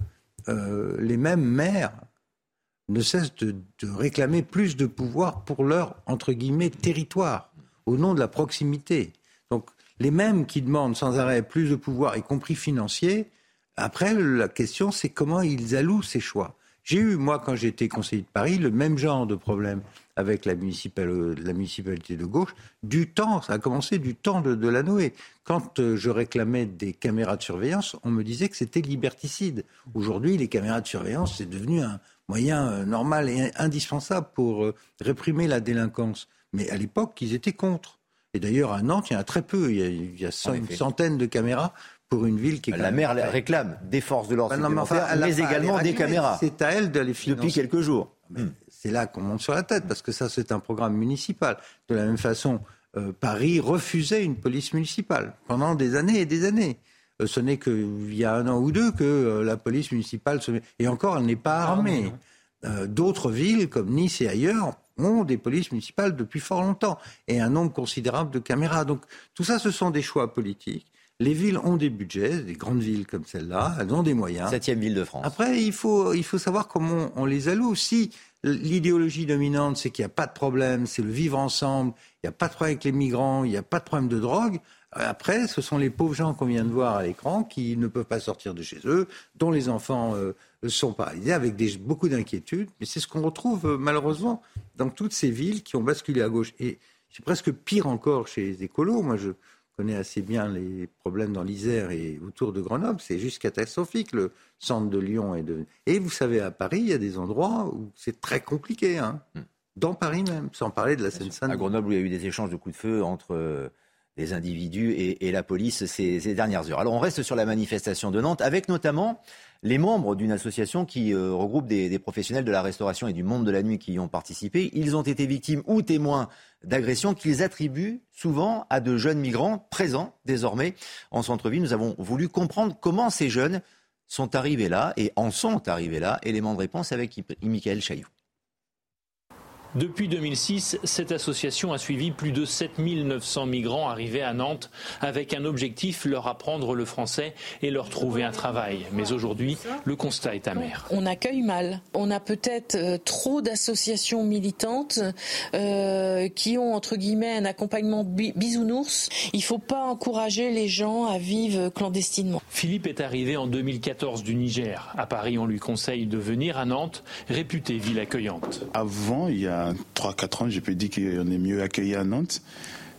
euh, les mêmes maires ne cessent de, réclamer plus de pouvoir pour leur, entre guillemets, territoire, au nom de la proximité. Donc, les mêmes qui demandent sans arrêt plus de pouvoir, y compris financier, après, la question, c'est comment ils allouent ces choix. J'ai eu, moi, quand j'étais conseiller de Paris, le même genre de problème avec la, municipalité de gauche. Du temps, ça a commencé du temps de, de la Noé. Quand euh, je réclamais des caméras de surveillance, on me disait que c'était liberticide. Aujourd'hui, les caméras de surveillance, c'est devenu un moyen euh, normal et indispensable pour euh, réprimer la délinquance. Mais à l'époque, ils étaient contre. Et d'ailleurs, à Nantes, il y en a très peu. Il y a, une centaine de caméras pour une ville qui est La maire réclame des forces de l'ordre bah mais, également des caméras. C'est à elle de les financer. Depuis quelques jours. Hmm. C'est là qu'on monte sur la tête, parce que ça, c'est un programme municipal. De la même façon, euh, Paris refusait une police municipale pendant des années et des années. Euh, ce n'est qu'il y a un an ou deux que euh, la police municipale se met... Et encore, elle n'est pas armée. D'autres villes, comme Nice et ailleurs, ont des polices municipales depuis fort longtemps et un nombre considérable de caméras. Donc tout ça, ce sont des choix politiques. Les villes ont des budgets, des grandes villes comme celle-là, elles ont des moyens. Septième ville de France. Après, il faut, il faut savoir comment on, les alloue. Si l'idéologie dominante, c'est qu'il n'y a pas de problème, c'est le vivre ensemble, il n'y a pas de problème avec les migrants, il n'y a pas de problème de drogue, après, ce sont les pauvres gens qu'on vient de voir à l'écran qui ne peuvent pas sortir de chez eux, dont les enfants euh, sont paralysés, avec des, beaucoup d'inquiétudes. Mais c'est ce qu'on retrouve euh, malheureusement dans toutes ces villes qui ont basculé à gauche. Et c'est presque pire encore chez les écolos. Moi, je, connais assez bien les problèmes dans l'Isère et autour de Grenoble. C'est juste catastrophique, le centre de Lyon. est de... Et vous savez, à Paris, il y a des endroits où c'est très compliqué. Hein. Hmm. Dans Paris même, sans parler de la Seine-Saint-Denis. À Grenoble, où il y a eu des échanges de coups de feu entre les individus et, la police ces, ces, dernières heures. Alors on reste sur la manifestation de Nantes, avec notamment les membres d'une association qui euh, regroupe des, professionnels de la restauration et du monde de la nuit qui y ont participé. Ils ont été victimes ou témoins d'agressions qu'ils attribuent souvent à de jeunes migrants présents désormais en centre-ville. Nous avons voulu comprendre comment ces jeunes sont arrivés là et en sont arrivés là. Élément de réponse avec Michael Chailloux. Depuis 2006, cette association a suivi plus de 7900 migrants arrivés à Nantes avec un objectif, leur apprendre le français et leur trouver un travail. Mais aujourd'hui, le constat est amer. On accueille mal. On a peut-être euh, trop d'associations militantes euh, qui ont, entre guillemets, un accompagnement bisounours. Il ne faut pas encourager les gens à vivre clandestinement. Philippe est arrivé en 2014 du Niger. À Paris, on lui conseille de venir à Nantes, réputée ville accueillante. Avant, il y a 3-4 ans, je peux dire qu'on est mieux accueilli à Nantes.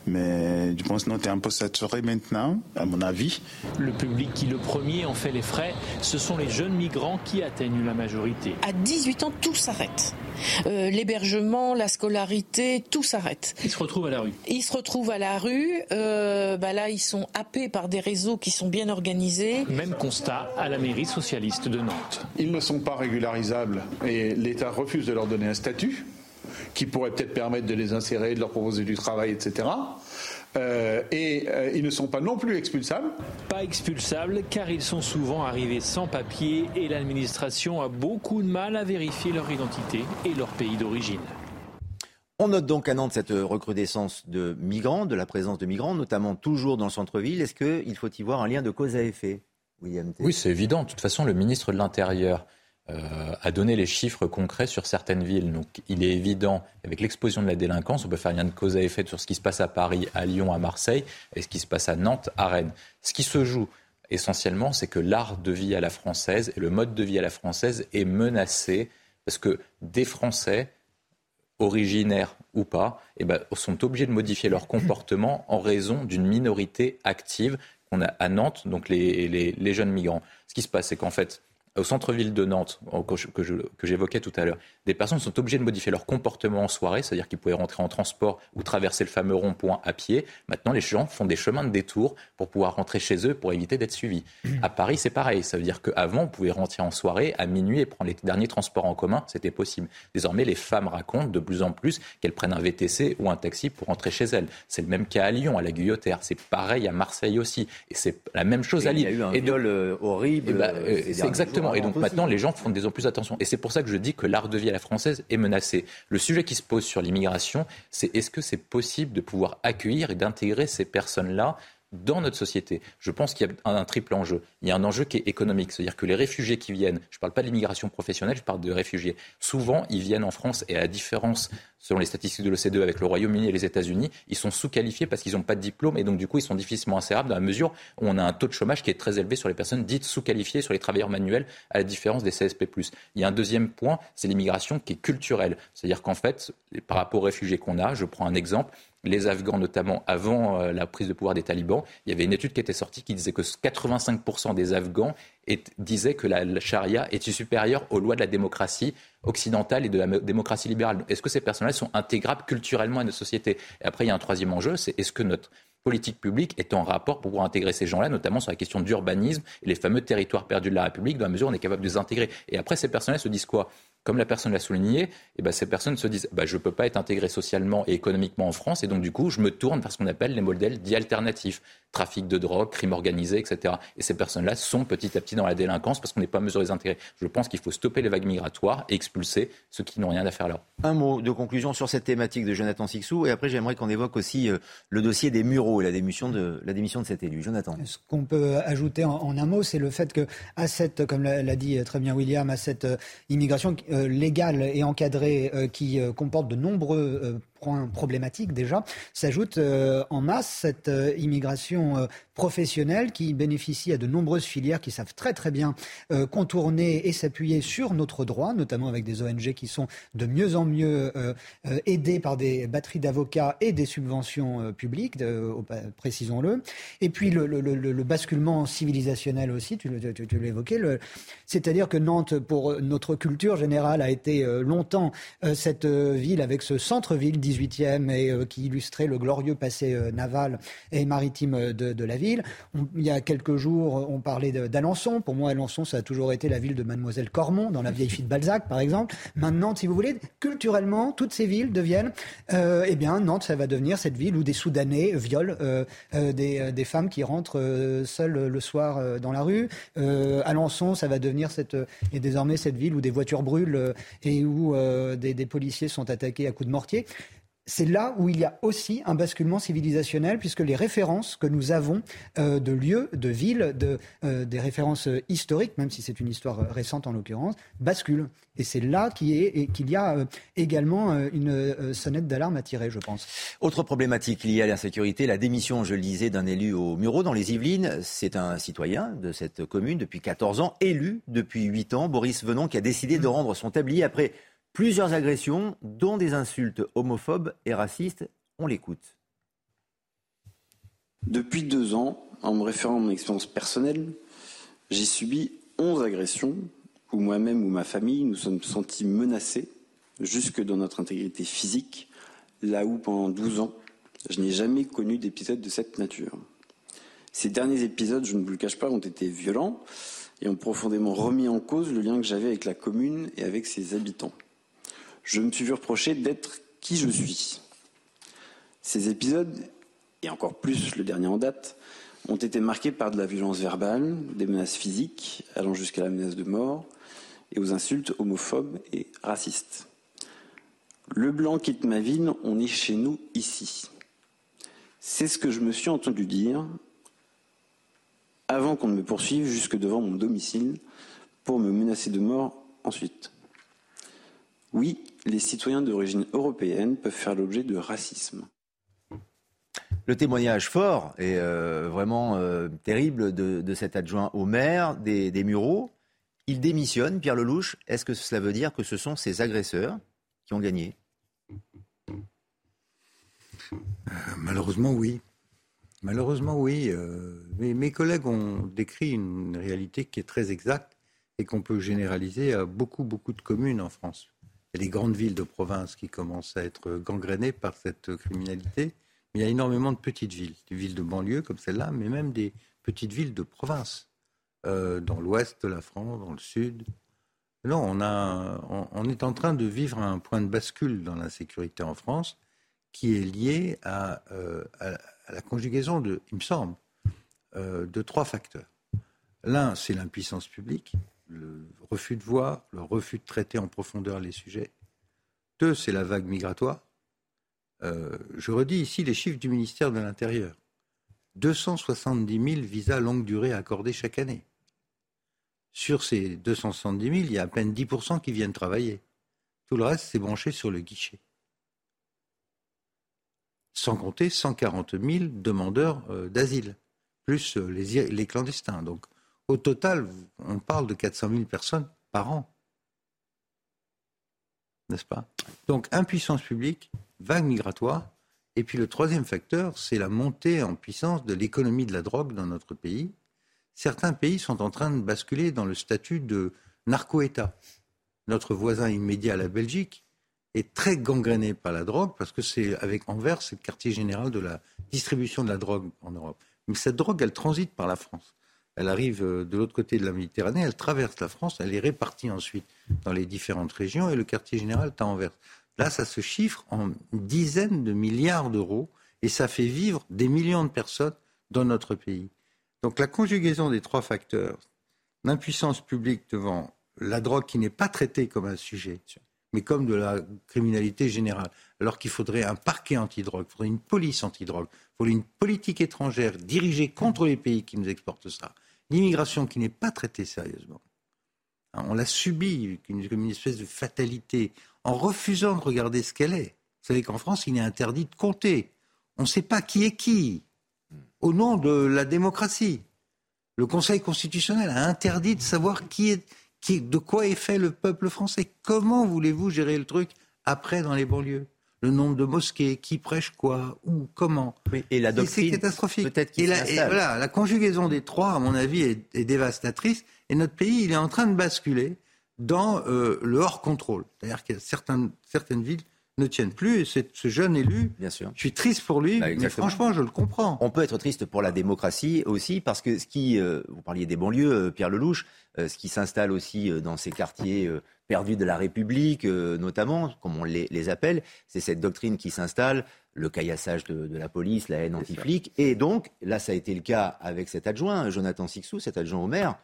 Mais je pense que Nantes est un peu saturé maintenant, à mon avis. Le public qui le premier en fait les frais, ce sont les jeunes migrants qui atteignent la majorité. À 18 ans, tout s'arrête. Euh, l'hébergement, la scolarité, tout s'arrête. Ils se retrouvent à la rue. Ils se retrouvent à la rue. Euh, bah là, ils sont happés par des réseaux qui sont bien organisés. Même constat à la mairie socialiste de Nantes. Ils ne sont pas régularisables et l'État refuse de leur donner un statut qui pourrait peut-être permettre de les insérer, de leur proposer du travail, etc. Euh, et euh, ils ne sont pas non plus expulsables. Pas expulsables car ils sont souvent arrivés sans papier et l'administration a beaucoup de mal à vérifier leur identité et leur pays d'origine. On note donc à Nantes cette recrudescence de migrants, de la présence de migrants, notamment toujours dans le centre-ville. Est-ce qu'il faut y voir un lien de cause à effet, William Oui, c'est évident. De toute façon, le ministre de l'Intérieur euh, a donné les chiffres concrets sur certaines villes. Donc il est évident, avec l'explosion de la délinquance, on peut faire lien de cause à effet sur ce qui se passe à Paris, à Lyon, à Marseille, et ce qui se passe à Nantes, à Rennes. Ce qui se joue essentiellement, c'est que l'art de vie à la française et le mode de vie à la française est menacé parce que des Français, originaires ou pas, eh ben, sont obligés de modifier leur comportement en raison d'une minorité active qu'on a à Nantes, donc les jeunes migrants. Ce qui se passe, c'est qu'en fait, au centre-ville de Nantes, que j'évoquais tout à l'heure, des personnes sont obligées de modifier leur comportement en soirée, c'est-à-dire qu'ils pouvaient rentrer en transport ou traverser le fameux rond-point à pied. Maintenant, les gens font des chemins de détour pour pouvoir rentrer chez eux pour éviter d'être suivis. À Paris, c'est pareil. Ça veut dire qu'avant, on pouvait rentrer en soirée à minuit et prendre les derniers transports en commun, c'était possible. Désormais, les femmes racontent de plus en plus qu'elles prennent un VTC ou un taxi pour rentrer chez elles. C'est le même cas à Lyon, à la Guillotière. C'est pareil à Marseille aussi. Et c'est la même chose à Lille. Il y a eu un viol euh, horrible. Bah, euh, c'est exactement. Et donc maintenant, les gens font de plus en plus attention. Et c'est pour ça que je dis que l'art de vie à la française est menacé. Le sujet qui se pose sur l'immigration, c'est est-ce que c'est possible de pouvoir accueillir et d'intégrer ces personnes-là dans notre société. Je pense qu'il y a un, triple enjeu. Il y a un enjeu qui est économique, c'est-à-dire que les réfugiés qui viennent, je ne parle pas de l'immigration professionnelle, je parle de réfugiés. Souvent, ils viennent en France et à la différence, selon les statistiques de l'OCDE avec le Royaume-Uni et les États-Unis, ils sont sous-qualifiés parce qu'ils n'ont pas de diplôme et donc du coup, ils sont difficilement insérables dans la mesure où on a un taux de chômage qui est très élevé sur les personnes dites sous-qualifiées, sur les travailleurs manuels, à la différence des CSP+. Il y a un deuxième point, c'est l'immigration qui est culturelle. C'est-à-dire qu'en fait, par rapport aux réfugiés qu'on a, je prends un exemple, les Afghans, notamment avant euh, la prise de pouvoir des talibans, il y avait une étude qui était sortie qui disait que 85% des Afghans disaient que la, charia était supérieure aux lois de la démocratie occidentale et de la démocratie libérale. Est-ce que ces personnes-là sont intégrables culturellement à notre société? Et après, il y a un troisième enjeu, c'est est-ce que notre politique publique est en rapport pour pouvoir intégrer ces gens-là, notamment sur la question d'urbanisme et les fameux territoires perdus de la République, dans la mesure où on est capable de les intégrer? Et après, ces personnes-là se disent quoi? Comme la personne l'a souligné, eh ben, ces personnes se disent bah, je ne peux pas être intégré socialement et économiquement en France, et donc du coup, je me tourne vers ce qu'on appelle les modèles dits alternatifs trafic de drogue, crime organisé, etc. Et ces personnes-là sont petit à petit dans la délinquance parce qu'on n'est pas en mesure de les intégrer. Je pense qu'il faut stopper les vagues migratoires et expulser ceux qui n'ont rien à faire là. Un mot de conclusion sur cette thématique de Jonathan Sixou, et après j'aimerais qu'on évoque aussi euh, le dossier des Mureaux et la démission de, la démission de cet élu. Jonathan. Ce qu'on peut ajouter en, un mot, c'est le fait que à cette, comme l'a dit très bien William, à cette euh, immigration euh, légale et encadrée qui comporte de nombreux problématique déjà, s'ajoute euh, en masse cette euh, immigration euh, professionnelle qui bénéficie à de nombreuses filières qui savent très très bien contourner et s'appuyer sur notre droit, notamment avec des ONG qui sont de mieux en mieux aidées par des batteries d'avocats et des subventions publiques, précisons-le. Et puis le, le, le, basculement civilisationnel aussi, tu, tu, tu l'évoquais, c'est-à-dire que Nantes, pour notre culture générale, a été longtemps cette ville avec ce centre-ville 18e et euh, qui illustrait le glorieux passé euh, naval et maritime euh, de, la ville. il y a quelques jours, on parlait d'Alençon. Pour moi, Alençon, ça a toujours été la ville de Mademoiselle Cormont, dans la vieille fille de Balzac, par exemple. Maintenant, si vous voulez, culturellement, toutes ces villes deviennent, eh bien, Nantes, ça va devenir cette ville où des Soudanais violent des, femmes qui rentrent seules le soir dans la rue. Alençon, ça va devenir cette, et désormais cette ville où des voitures brûlent et où des policiers sont attaqués à coups de mortier c'est là où il y a aussi un basculement civilisationnel, puisque les références que nous avons euh, de lieux, de villes, de, euh, des références historiques, même si c'est une histoire récente en l'occurrence, basculent. Et c'est là qu'il y, a euh, également une sonnette d'alarme à tirer, je pense. Autre problématique liée à l'insécurité, la démission, je le disais, d'un élu au Murau dans les Yvelines. C'est un citoyen de cette commune depuis 14 ans, élu depuis 8 ans, Boris Venon, qui a décidé de rendre son tablier après Plusieurs agressions, dont des insultes homophobes et racistes. On l'écoute. Depuis deux ans, en me référant à mon expérience personnelle, j'ai subi 11 agressions où moi-même ou ma famille nous sommes sentis menacés jusque dans notre intégrité physique, là où pendant 12 ans, je n'ai jamais connu d'épisode de cette nature. Ces derniers épisodes, je ne vous le cache pas, ont été violents et ont profondément remis en cause le lien que j'avais avec la commune et avec ses habitants je me suis vu reprocher d'être qui je suis. Ces épisodes, et encore plus le dernier en date, ont été marqués par de la violence verbale, des menaces physiques allant jusqu'à la menace de mort et aux insultes homophobes et racistes. Le blanc quitte ma ville, on est chez nous ici. C'est ce que je me suis entendu dire avant qu'on ne me poursuive jusque devant mon domicile pour me menacer de mort ensuite. Oui, les citoyens d'origine européenne peuvent faire l'objet de racisme. Le témoignage fort et euh, vraiment euh, terrible de, cet adjoint au maire des, des Mureaux. Il démissionne, Pierre Lelouch. Est-ce que cela veut dire que ce sont ces agresseurs qui ont gagné? Euh, Malheureusement, oui. Malheureusement, oui. mes collègues ont décrit une réalité qui est très exacte et qu'on peut généraliser à beaucoup, beaucoup de communes en France. Il y a des grandes villes de province qui commencent à être gangrénées par cette criminalité. Mais il y a énormément de petites villes, des villes de banlieue comme celle-là, mais même des petites villes de province, euh, dans l'ouest de la France, dans le sud. Non, on, est en train de vivre un point de bascule dans l'insécurité en France qui est lié à, euh, la conjugaison, de, il me semble, euh, de trois facteurs. L'un, c'est l'impuissance publique le refus de voir, le refus de traiter en profondeur les sujets. Deux, c'est la vague migratoire. Euh, je redis ici les chiffres du ministère de l'Intérieur. 270 000 visas longue durée accordés chaque année. Sur ces 270 000, il y a à peine 10% qui viennent travailler. Tout le reste, c'est branché sur le guichet. Sans compter 140 000 demandeurs euh, d'asile, plus euh, les, les clandestins. Donc, au total, on parle de 400 000 personnes par an. N'est-ce pas? Donc, impuissance publique, vague migratoire. Et puis le troisième facteur, c'est la montée en puissance de l'économie de la drogue dans notre pays. Certains pays sont en train de basculer dans le statut de narco-État. Notre voisin immédiat, la Belgique, est très gangréné par la drogue parce que c'est avec Anvers, c'est le quartier général de la distribution de la drogue en Europe. Mais cette drogue, elle transite par la France. Elle arrive euh, de l'autre côté de la Méditerranée, elle traverse la France, elle est répartie ensuite dans les différentes régions et le quartier général est à. Là, ça se chiffre en dizaines de milliards d'euros et ça fait vivre des millions de personnes dans notre pays. Donc la conjugaison des trois facteurs, l'impuissance publique devant la drogue qui n'est pas traitée comme un sujet, mais comme de la criminalité générale, alors qu'il faudrait un parquet antidrogue, il faudrait une police antidrogue, une politique étrangère dirigée contre les pays qui nous exportent ça, l'immigration qui n'est pas traitée sérieusement. On l'a subi comme une espèce de fatalité en refusant de regarder ce qu'elle est. Vous savez qu'en France, il est interdit de compter. On ne sait pas qui est qui, au nom de la démocratie. Le Conseil constitutionnel a interdit de savoir qui est, qui, de quoi est fait le peuple français. Comment voulez-vous gérer le truc après dans les banlieues? Le nombre de mosquées, qui prêche quoi, où, comment. et la doctrine, c'est catastrophique. Peut-être et, la, et voilà, la conjugaison des trois, à mon avis, est, est, dévastatrice. Et notre pays, il est en train de basculer dans euh, le hors contrôle. C'est-à-dire que certaines, certaines villes ne tiennent plus. Et ce jeune élu, Bien sûr. je suis triste pour lui, bah, mais franchement, je le comprends. On peut être triste pour la démocratie aussi, parce que ce qui, euh, vous parliez des banlieues, euh, Pierre Lelouch, euh, ce qui s'installe aussi euh, dans ces quartiers euh, perdus de la République, notamment, comme on les, les appelle, c'est cette doctrine qui s'installe, le caillassage de, de, la police, la haine anti-flic. Et donc, là, ça a été le cas avec cet adjoint, Jonathan Sixou, cet adjoint au maire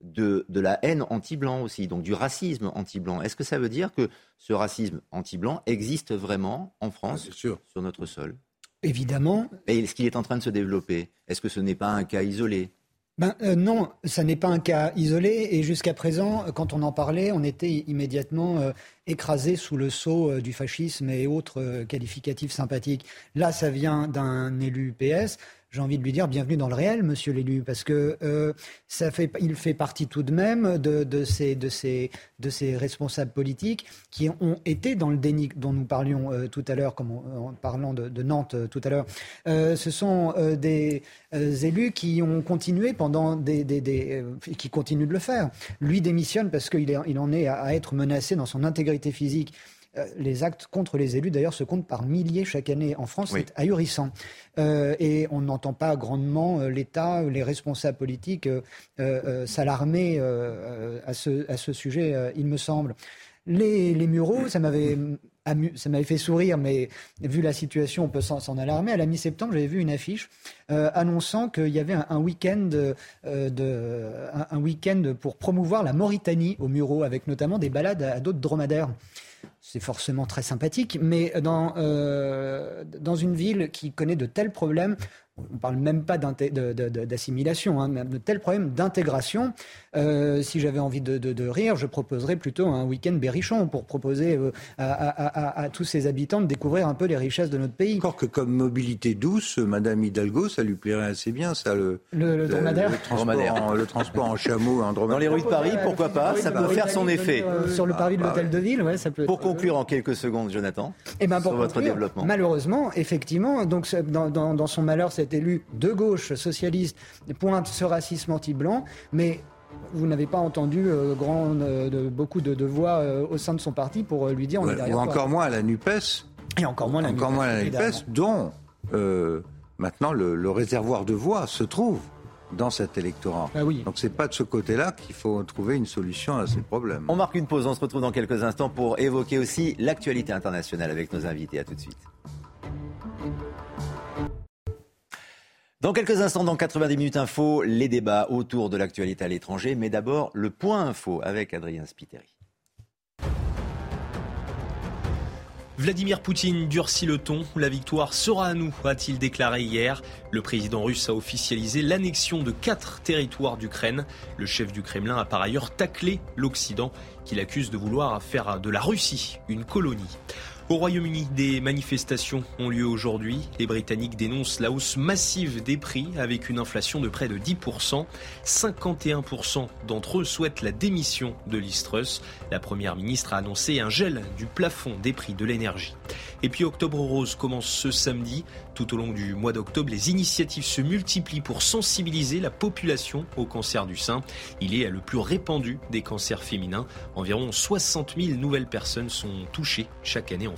de, de la haine anti-blanc aussi, donc du racisme anti-blanc. Est-ce que ça veut dire que ce racisme anti-blanc existe vraiment en France, ah, sûr. sur notre sol? Évidemment. Et est-ce qu'il est en train de se développer? Est-ce que ce n'est pas un cas isolé? Ben, euh, non, ça n'est pas un cas isolé et jusqu'à présent, quand on en parlait, on était immédiatement euh, écrasé sous le sceau euh, du fascisme et autres euh, qualificatifs sympathiques. Là, ça vient d'un élu PS j'ai envie de lui dire bienvenue dans le réel, monsieur l'élu, parce que euh, ça fait, il fait partie tout de même de, de, ces, de, ces, de ces responsables politiques qui ont été dans le déni dont nous parlions euh, tout à l'heure, comme en parlant de, de Nantes euh, tout à l'heure. Euh, ce sont euh, des euh, élus qui ont continué pendant des, des, des qui continuent de le faire. Lui démissionne parce qu'il il en est à, être menacé dans son intégrité physique les actes contre les élus, d'ailleurs, se comptent par milliers chaque année en France. Oui. C'est ahurissant. Euh, et on n'entend pas grandement euh, l'État, les responsables politiques euh, euh, s'alarmer à ce, à, ce, sujet, il me semble. Les, les Mureaux, ça m'avait ça m'avait fait sourire, mais vu la situation, on peut s'en alarmer. À la mi-septembre, j'avais vu une affiche euh, annonçant qu'il y avait un, un week-end euh, un, un week pour promouvoir la Mauritanie au Mureaux, avec notamment des balades à, à d'autres dromadaires c'est forcément très sympathique, mais dans, euh, dans une ville qui connaît de tels problèmes, on ne parle même pas d'assimilation, hein, de tels problèmes d'intégration. Euh, si j'avais envie de, de, de, rire, je proposerais plutôt un week-end berrichon pour proposer euh, à, à, à, à, tous ces habitants de découvrir un peu les richesses de notre pays. Encore que comme mobilité douce, Madame Hidalgo, ça lui plairait assez bien, ça, le, le, le dromadaire. Le, transport, en, le transport en chameau, dromadaire. Dans les rues de Paris, pourquoi pas Ça peut faire son effet. Sur le parvis de l'hôtel ah, de ville, ouais, ça peut. Pour conclure en quelques secondes, Jonathan, et ben pour sur votre développement. Malheureusement, effectivement, donc dans, dans, dans son malheur, cet élu de gauche socialiste pointe ce racisme anti-blanc, mais vous n'avez pas entendu euh, grand, euh, de, beaucoup de, de voix euh, au sein de son parti pour lui dire on ouais, est derrière Ou encore toi. moins à la NUPES. Et encore moins la encore NUPES, moins à la NUPES, dont euh, maintenant le, le, réservoir de voix se trouve dans cet électorat. Ah oui. Donc c'est pas de ce côté-là qu'il faut trouver une solution à ces problèmes. On marque une pause, on se retrouve dans quelques instants pour évoquer aussi l'actualité internationale avec nos invités. À tout de suite. Dans quelques instants, dans 90 minutes info, les débats autour de l'actualité à l'étranger. Mais d'abord, le point info avec Adrien Spiteri. Vladimir Poutine durcit le ton. La victoire sera à nous, a-t-il déclaré hier. Le président russe a officialisé l'annexion de quatre territoires d'Ukraine. Le chef du Kremlin a par ailleurs taclé l'Occident, qu'il accuse de vouloir faire de la Russie une colonie. Au Royaume-Uni, des manifestations ont lieu aujourd'hui. Les Britanniques dénoncent la hausse massive des prix avec une inflation de près de 10%. 51% d'entre eux souhaitent la démission de Listrus. La Première ministre a annoncé un gel du plafond des prix de l'énergie. Et puis Octobre Rose commence ce samedi. Tout au long du mois d'octobre, les initiatives se multiplient pour sensibiliser la population au cancer du sein. Il est le plus répandu des cancers féminins. Environ 60 000 nouvelles personnes sont touchées chaque année en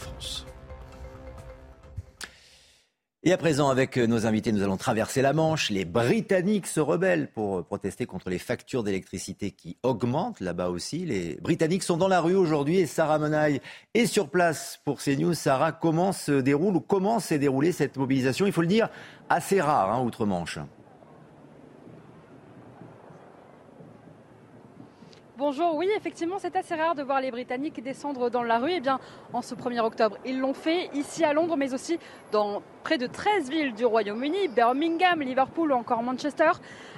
Et à présent, avec nos invités, nous allons traverser la Manche. Les Britanniques se rebellent pour protester contre les factures d'électricité qui augmentent là-bas aussi. Les Britanniques sont dans la rue aujourd'hui et Sarah Menaille est sur place pour CNews. Sarah, comment se déroule ou comment s'est déroulée cette mobilisation? Il faut le dire, assez rare, hein, outre-Manche. Bonjour, oui, effectivement, c'est assez rare de voir les Britanniques descendre dans la rue. Eh bien, en ce 1er octobre, ils l'ont fait ici à Londres, mais aussi dans près de 13 villes du Royaume-Uni, Birmingham, Liverpool ou encore Manchester.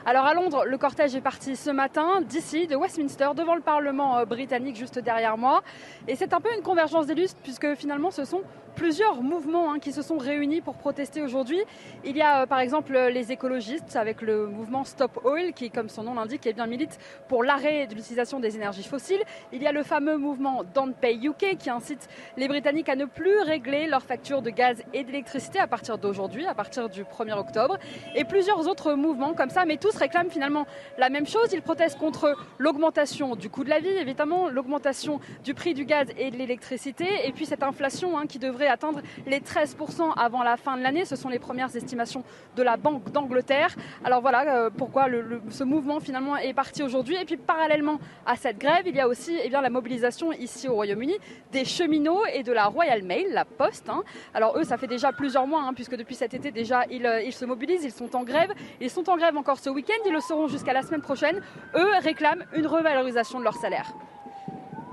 Alors à Londres, le cortège est parti ce matin d'ici, de Westminster, devant le Parlement euh, britannique juste derrière moi. Et c'est un peu une convergence des lustres puisque finalement ce sont plusieurs mouvements hein, qui se sont réunis pour protester aujourd'hui. Il y a euh, par exemple les écologistes avec le mouvement Stop Oil qui, comme son nom l'indique, eh milite pour l'arrêt de l'utilisation des énergies fossiles. Il y a le fameux mouvement Don't Pay UK qui incite les Britanniques à ne plus régler leurs factures de gaz et d'électricité à partir d'aujourd'hui, à partir du 1er octobre. Et plusieurs autres mouvements comme ça, mais tous réclament finalement la même chose. Ils protestent contre l'augmentation du coût de la vie, évidemment, l'augmentation du prix du gaz et de l'électricité, et puis cette inflation hein, qui devrait atteindre les 13% avant la fin de l'année. Ce sont les premières estimations de la Banque d'Angleterre. Alors voilà euh, pourquoi ce mouvement finalement est parti aujourd'hui. Et puis parallèlement à cette grève, il y a aussi eh bien, la mobilisation ici au Royaume-Uni des cheminots et de la Royal Mail, la Poste. Hein. Alors eux, ça fait déjà plusieurs mois, hein, puisque depuis cet été déjà, ils, euh, ils se mobilisent, ils sont en grève. Ils sont en grève encore ce week-end ils le seront jusqu'à la semaine prochaine. Eux réclament une revalorisation de leur salaire.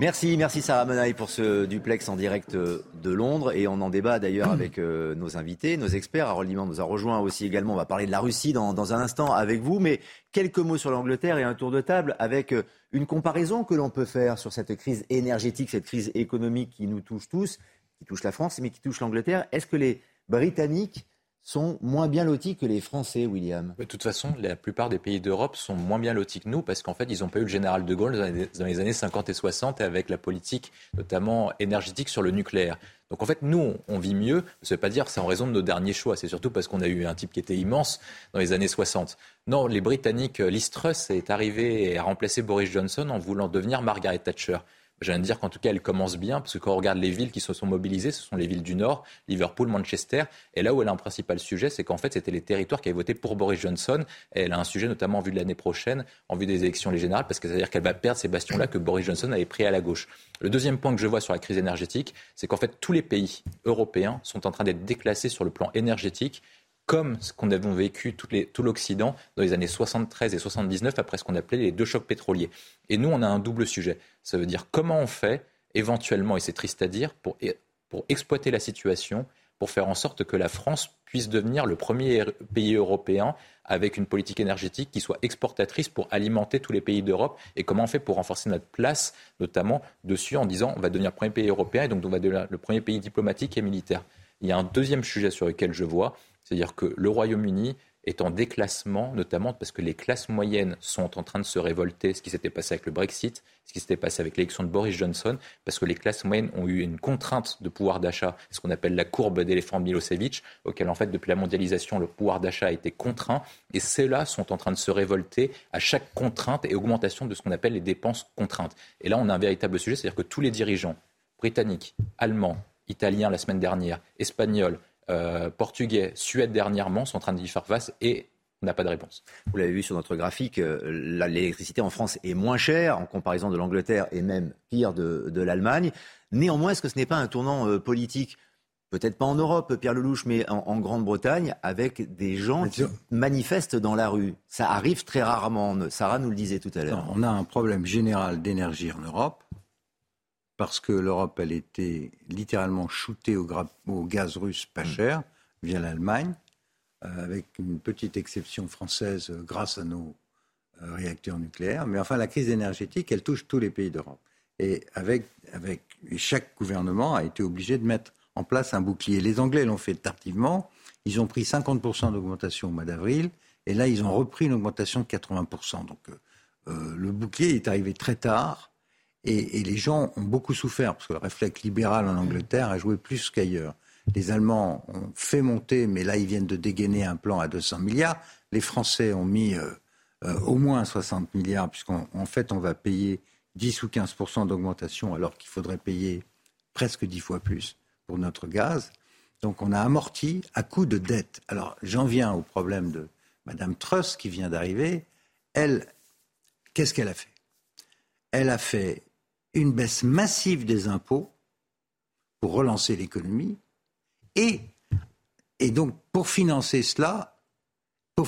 Merci, merci Sarah Menaille pour ce duplex en direct euh, de Londres. Et on en débat d'ailleurs avec euh, nos invités, nos experts. Harold Liman nous a rejoint aussi également. On va parler de la Russie dans, dans un instant avec vous. Mais quelques mots sur l'Angleterre et un tour de table avec euh, une comparaison que l'on peut faire sur cette crise énergétique, cette crise économique qui nous touche tous, qui touche la France, mais qui touche l'Angleterre. Est-ce que les Britanniques sont moins bien lotis que les Français, William De toute façon, la plupart des pays d'Europe sont moins bien lotis que nous parce qu'en fait, ils n'ont pas eu le général de Gaulle dans les années 50 et 60 avec la politique notamment énergétique sur le nucléaire. Donc en fait, nous, on vit mieux. Ça ne veut pas dire que c'est en raison de nos derniers choix. C'est surtout parce qu'on a eu un type qui était immense dans les années 60. Non, les Britanniques, Liz Truss est arrivé et a remplacé Boris Johnson en voulant devenir Margaret Thatcher. Je viens de dire qu'en tout cas, elle commence bien, parce que quand on regarde les villes qui se sont mobilisées, ce sont les villes du Nord, Liverpool, Manchester. Et là où elle a un principal sujet, c'est qu'en fait, c'était les territoires qui avaient voté pour Boris Johnson. Et elle a un sujet notamment en vue de l'année prochaine, en vue des élections générales, parce que ça veut dire qu'elle va perdre ces bastions-là que Boris Johnson avait pris à la gauche. Le deuxième point que je vois sur la crise énergétique, c'est qu'en fait, tous les pays européens sont en train d'être déclassés sur le plan énergétique comme ce qu'on avait vécu tout l'Occident dans les années 73 et 79 après ce qu'on appelait les deux chocs pétroliers. Et nous, on a un double sujet. Ça veut dire comment on fait éventuellement, et c'est triste à dire, pour, pour exploiter la situation, pour faire en sorte que la France puisse devenir le premier pays européen avec une politique énergétique qui soit exportatrice pour alimenter tous les pays d'Europe et comment on fait pour renforcer notre place, notamment dessus, en disant on va devenir le premier pays européen et donc on va devenir le premier pays diplomatique et militaire. Il y a un deuxième sujet sur lequel je vois, c'est-à-dire que le Royaume-Uni est en déclassement, notamment parce que les classes moyennes sont en train de se révolter, ce qui s'était passé avec le Brexit, ce qui s'était passé avec l'élection de Boris Johnson, parce que les classes moyennes ont eu une contrainte de pouvoir d'achat, ce qu'on appelle la courbe d'éléphant Milosevic, auquel en fait depuis la mondialisation le pouvoir d'achat a été contraint, et ceux-là sont en train de se révolter à chaque contrainte et augmentation de ce qu'on appelle les dépenses contraintes. Et là on a un véritable sujet, c'est-à-dire que tous les dirigeants britanniques, allemands, italiens la semaine dernière, espagnols, euh, portugais, Suède dernièrement sont en train d'y faire face et on n'a pas de réponse. Vous l'avez vu sur notre graphique, euh, l'électricité en France est moins chère en comparaison de l'Angleterre et même pire de, l'Allemagne. Néanmoins, est-ce que ce n'est pas un tournant euh, politique? Peut-être pas en Europe, Pierre Lelouch, mais en, Grande-Bretagne, avec des gens qui manifestent dans la rue. Ça arrive très rarement. Sarah nous le disait tout à l'heure. On a un problème général d'énergie en Europe parce que l'Europe, elle était littéralement shootée au, gaz russe pas mm. cher via l'Allemagne, euh, avec une petite exception française euh, grâce à nos euh, réacteurs nucléaires. Mais enfin, la crise énergétique, elle touche tous les pays d'Europe. Et avec, avec chaque gouvernement a été obligé de mettre en place un bouclier. Les Anglais l'ont fait tardivement. Ils ont pris 50% d'augmentation au mois d'avril. Et là, ils ont repris une augmentation de 80%. Donc, le bouclier est arrivé très tard. Et, les gens ont beaucoup souffert, parce que le réflexe libéral en Angleterre a joué plus qu'ailleurs. Les Allemands ont fait monter, mais là, ils viennent de dégainer un plan à 200 milliards. Les Français ont mis euh, euh, au moins 60 milliards, puisqu'en fait, on va payer 10 ou 15% d'augmentation, alors qu'il faudrait payer presque 10 fois plus pour notre gaz. Donc, on a amorti à coup de dette. Alors, j'en viens au problème de Mme Truss, qui vient d'arriver. Elle, qu'est-ce qu'elle a fait? Elle a fait une baisse massive des impôts pour relancer l'économie et, donc pour financer cela,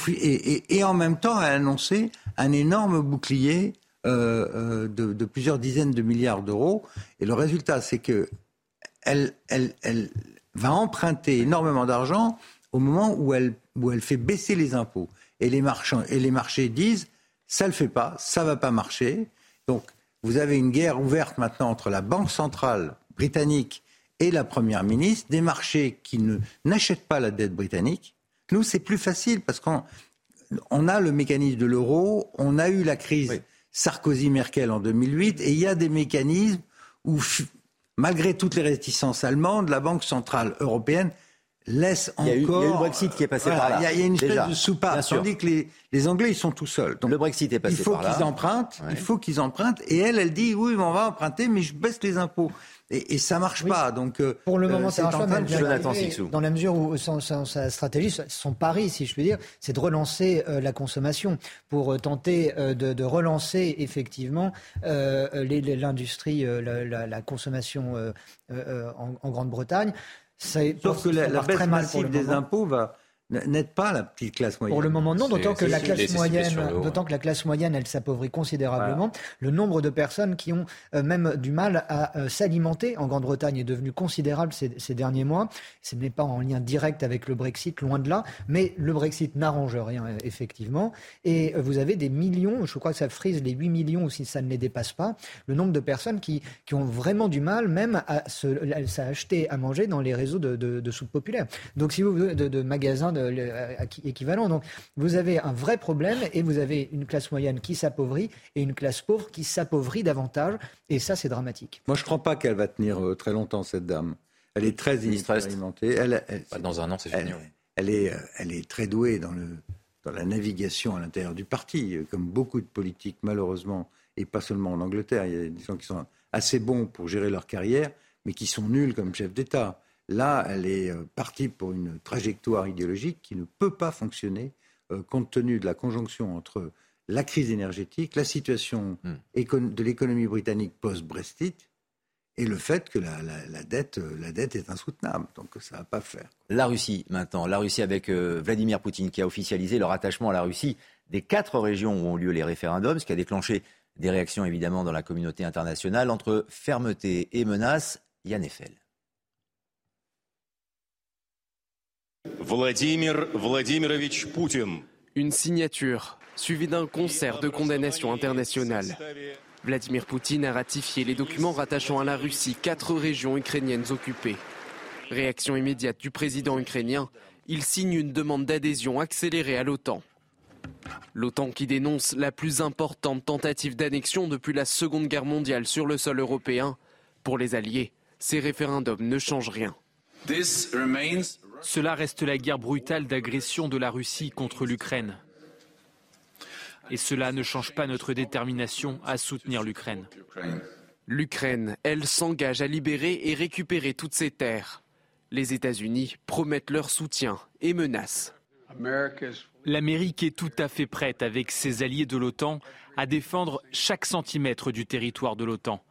et, en même temps a annoncé un énorme bouclier euh, euh, de, plusieurs dizaines de milliards d'euros. Et le résultat, c'est que elle, va emprunter énormément d'argent au moment où elle, où elle fait baisser les impôts. Et les, marchands, et les marchés disent, ça ne le fait pas, ça ne va pas marcher. Donc vous avez une guerre ouverte maintenant entre la Banque centrale britannique et la Première ministre, des marchés qui n'achètent pas la dette britannique. Nous, c'est plus facile parce qu'on on a le mécanisme de l'euro, on a eu la crise Sarkozy-Merkel en 2008, et il y a des mécanismes où, malgré toutes les réticences allemandes, la Banque centrale européenne laisse encore. Il y, a eu, le Brexit qui est passé par là. Il y, a une espèce de soupape. Tandis que les, les, Anglais, ils sont tout seuls. Donc, le Brexit est passé par là. Il faut qu'ils empruntent. Il faut qu'ils empruntent. Et elle, elle dit oui, mais on va emprunter, mais je baisse les impôts. Et, et ça marche pas. Donc euh, pour le moment, ça marche pas. Dans la mesure où sa stratégie, son pari, si je puis dire, c'est de relancer euh, la consommation pour euh, tenter de, de, relancer effectivement l'industrie, la, la, consommation en, en Grande-Bretagne. Sauf que la, baisse massive des impôts va, n'aide pas la petite classe moyenne. Pour le moment, non, d'autant que la classe moyenne, d'autant que la classe moyenne, elle s'appauvrit considérablement. Le nombre de personnes qui ont euh, même du mal à euh, s'alimenter en Grande-Bretagne est devenu considérable ces, derniers mois. Ce n'est pas en lien direct avec le Brexit, loin de là, mais le Brexit n'arrange rien, euh, effectivement. Et vous avez des millions, je crois que ça frise les 8 millions, ou si ça ne les dépasse pas, le nombre de personnes qui, qui ont vraiment du mal même à s'acheter à manger dans les réseaux de, de, de soupe populaire. Donc, si vous de, de magasins euh, équivalent. Donc vous avez un vrai problème et vous avez une classe moyenne qui s'appauvrit et une classe pauvre qui s'appauvrit davantage. Et ça, c'est dramatique. Moi, je ne crois pas qu'elle va tenir euh, très longtemps, cette dame. Elle est très inexpérimentée. Elle, dans un an, c'est fini. Elle, est, euh, elle est très douée dans, le, dans la navigation à l'intérieur du parti, comme beaucoup de politiques, malheureusement, et pas seulement en Angleterre. Il y a des gens qui sont assez bons pour gérer leur carrière, mais qui sont nuls comme chef d'État. Là, elle est euh, partie pour une trajectoire idéologique qui ne peut pas fonctionner euh, compte tenu de la conjonction entre la crise énergétique, la situation hmm. de l'économie britannique post-Brexit et le fait que la, dette, euh, la dette est insoutenable. Donc ça ne va pas faire. La Russie maintenant, la Russie avec Vladimir Poutine qui a officialisé leur attachement à la Russie des quatre régions où ont lieu les référendums, ce qui a déclenché des réactions évidemment dans la communauté internationale entre fermeté et menace. Yann Eiffel. Vladimir Vladimirovich Poutine. Une signature suivie d'un concert de condamnation internationale. Vladimir Poutine a ratifié les documents rattachant à la Russie quatre régions ukrainiennes occupées. Réaction immédiate du président ukrainien, il signe une demande d'adhésion accélérée à l'OTAN. L'OTAN qui dénonce la plus importante tentative d'annexion depuis la Seconde Guerre mondiale sur le sol européen. Pour les Alliés, ces référendums ne changent rien. Cela reste la guerre brutale d'agression de la Russie contre l'Ukraine. Et cela ne change pas notre détermination à soutenir l'Ukraine. L'Ukraine, elle, s'engage à libérer et récupérer toutes ses terres. Les États-Unis promettent leur soutien et menacent. L'Amérique est tout à fait prête, avec ses alliés de l'OTAN, à défendre chaque centimètre du territoire de l'OTAN.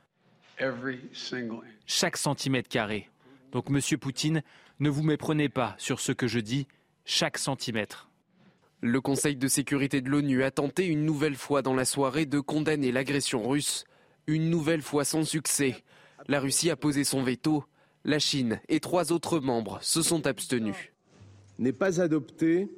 Chaque centimètre carré. Donc, Monsieur Poutine, ne vous méprenez pas sur ce que je dis, chaque centimètre. Le Conseil de sécurité de l'ONU a tenté une nouvelle fois dans la soirée de condamner l'agression russe, une nouvelle fois sans succès. La Russie a posé son veto. La Chine et trois autres membres se sont abstenus. N'est pas adopté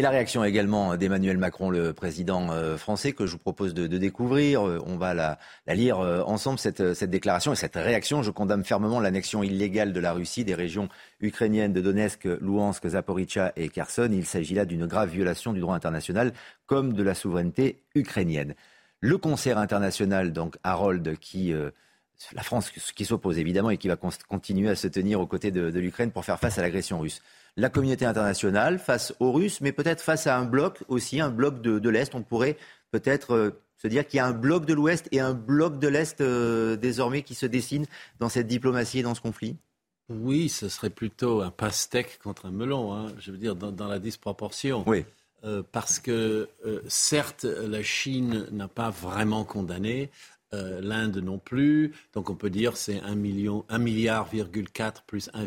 Et la réaction également d'Emmanuel Macron, le président euh, français, que je vous propose de, découvrir. Euh, on va la, lire euh, ensemble, cette, déclaration et cette réaction. Je condamne fermement l'annexion illégale de la Russie des régions ukrainiennes de Donetsk, Louhansk, Zaporizhia et Kherson. Il s'agit là d'une grave violation du droit international comme de la souveraineté ukrainienne. Le concert international, donc Harold, qui la France qui s'oppose évidemment et qui va continuer à se tenir aux côtés de l'Ukraine pour faire face à l'agression russe la communauté internationale face aux Russes, mais peut-être face à un bloc aussi, un bloc de, l'Est. On pourrait peut-être euh, se dire qu'il y a un bloc de l'Ouest et un bloc de l'Est euh, désormais qui se dessine dans cette diplomatie et dans ce conflit Oui, ce serait plutôt un pastèque contre un melon, hein. je veux dire, dans, la disproportion. Oui. Euh, parce que certes, la Chine n'a pas vraiment condamné, euh, l'Inde non plus. Donc on peut dire c'est 1 million, 1 milliard plus 1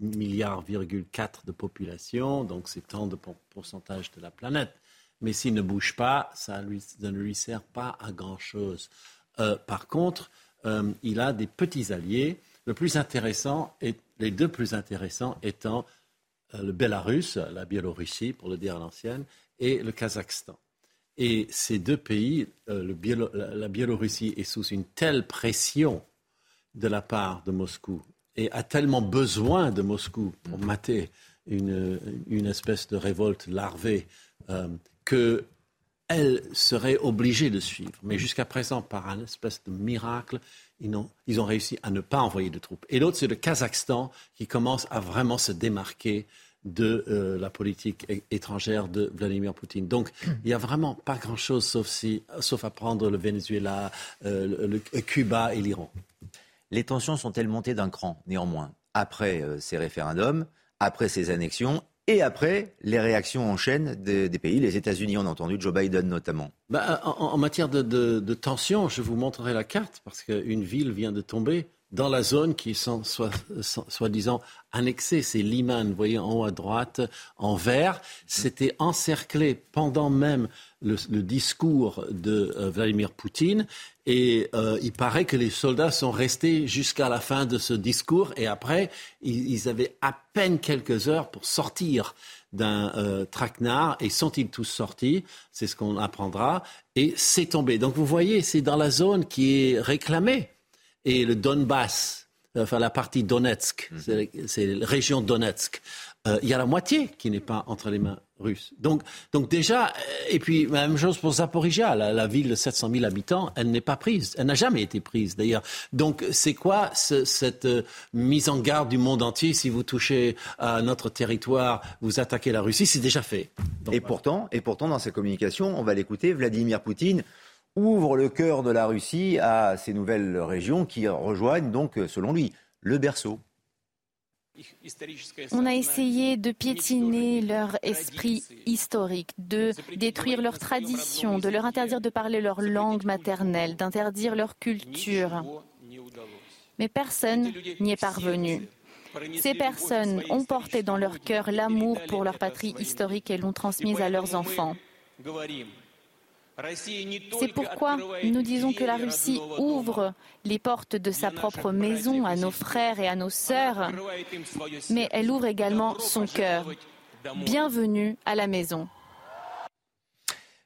milliard de population. Donc c'est tant de pourcentage de la planète. Mais s'il ne bouge pas, ça, ne lui sert pas à grand chose. Euh, par contre, euh, il a des petits alliés. Le plus intéressant, et les deux plus intéressants étant le Bélarus, la Biélorussie pour le dire à l'ancienne, et le Kazakhstan. Et ces deux pays, euh, la Biélorussie est sous une telle pression de la part de Moscou et a tellement besoin de Moscou pour mater une, espèce de révolte larvée euh, qu'elle serait obligée de suivre. Mais jusqu'à présent, par un espèce de miracle, ils ont, ils ont réussi à ne pas envoyer de troupes. Et l'autre, c'est le Kazakhstan qui commence à vraiment se démarquer de euh, la politique étrangère de Vladimir Poutine. Donc, il n'y a vraiment pas grand-chose sauf, si, sauf à prendre le Venezuela, euh, le, Cuba et l'Iran. Les tensions sont-elles montées d'un cran, néanmoins, après euh, ces référendums, après ces annexions et après les réactions en chaîne des, pays, les États-Unis, on a entendu Joe Biden notamment? Bah, en, matière de, de, de tension, je vous montrerai la carte parce qu'une ville vient de tomber dans la zone qui sont soi-disant annexée. C'est Liman, vous voyez en haut à droite, en vert. C'était encerclé pendant même le, discours de euh, Vladimir Poutine. Et euh, il paraît que les soldats sont restés jusqu'à la fin de ce discours. Et après, ils, avaient à peine quelques heures pour sortir d'un euh, traquenard. Et sont-ils tous sortis? C'est ce qu'on apprendra. Et c'est tombé. Donc vous voyez, c'est dans la zone qui est réclamée et le Donbass, enfin la partie Donetsk, mhm. c'est la région Donetsk, euh, il y a la moitié qui n'est pas entre les mains russes. Donc, donc déjà, euh, et puis même chose pour Zaporizhia, la, ville de 700 000 habitants, elle n'est pas prise, elle n'a jamais été prise d'ailleurs. Donc c'est quoi cette euh, mise en garde du monde entier? Si vous touchez à notre territoire, vous attaquez la Russie, c'est déjà fait. et pourtant, et pourtant dans ces communications, on va l'écouter, Vladimir Poutine ouvre le cœur de la Russie à ces nouvelles régions qui rejoignent donc, selon lui, le berceau. On a essayé de piétiner leur esprit historique, de détruire leurs traditions, de leur interdire de parler leur langue maternelle, d'interdire leur culture. Mais personne n'y est parvenu. Ces personnes ont porté dans leur cœur l'amour pour leur patrie historique et l'ont transmise à leurs enfants. C'est pourquoi nous disons que la Russie ouvre les portes de sa propre maison à nos frères et à nos sœurs, mais elle ouvre également son cœur. Bienvenue à la maison.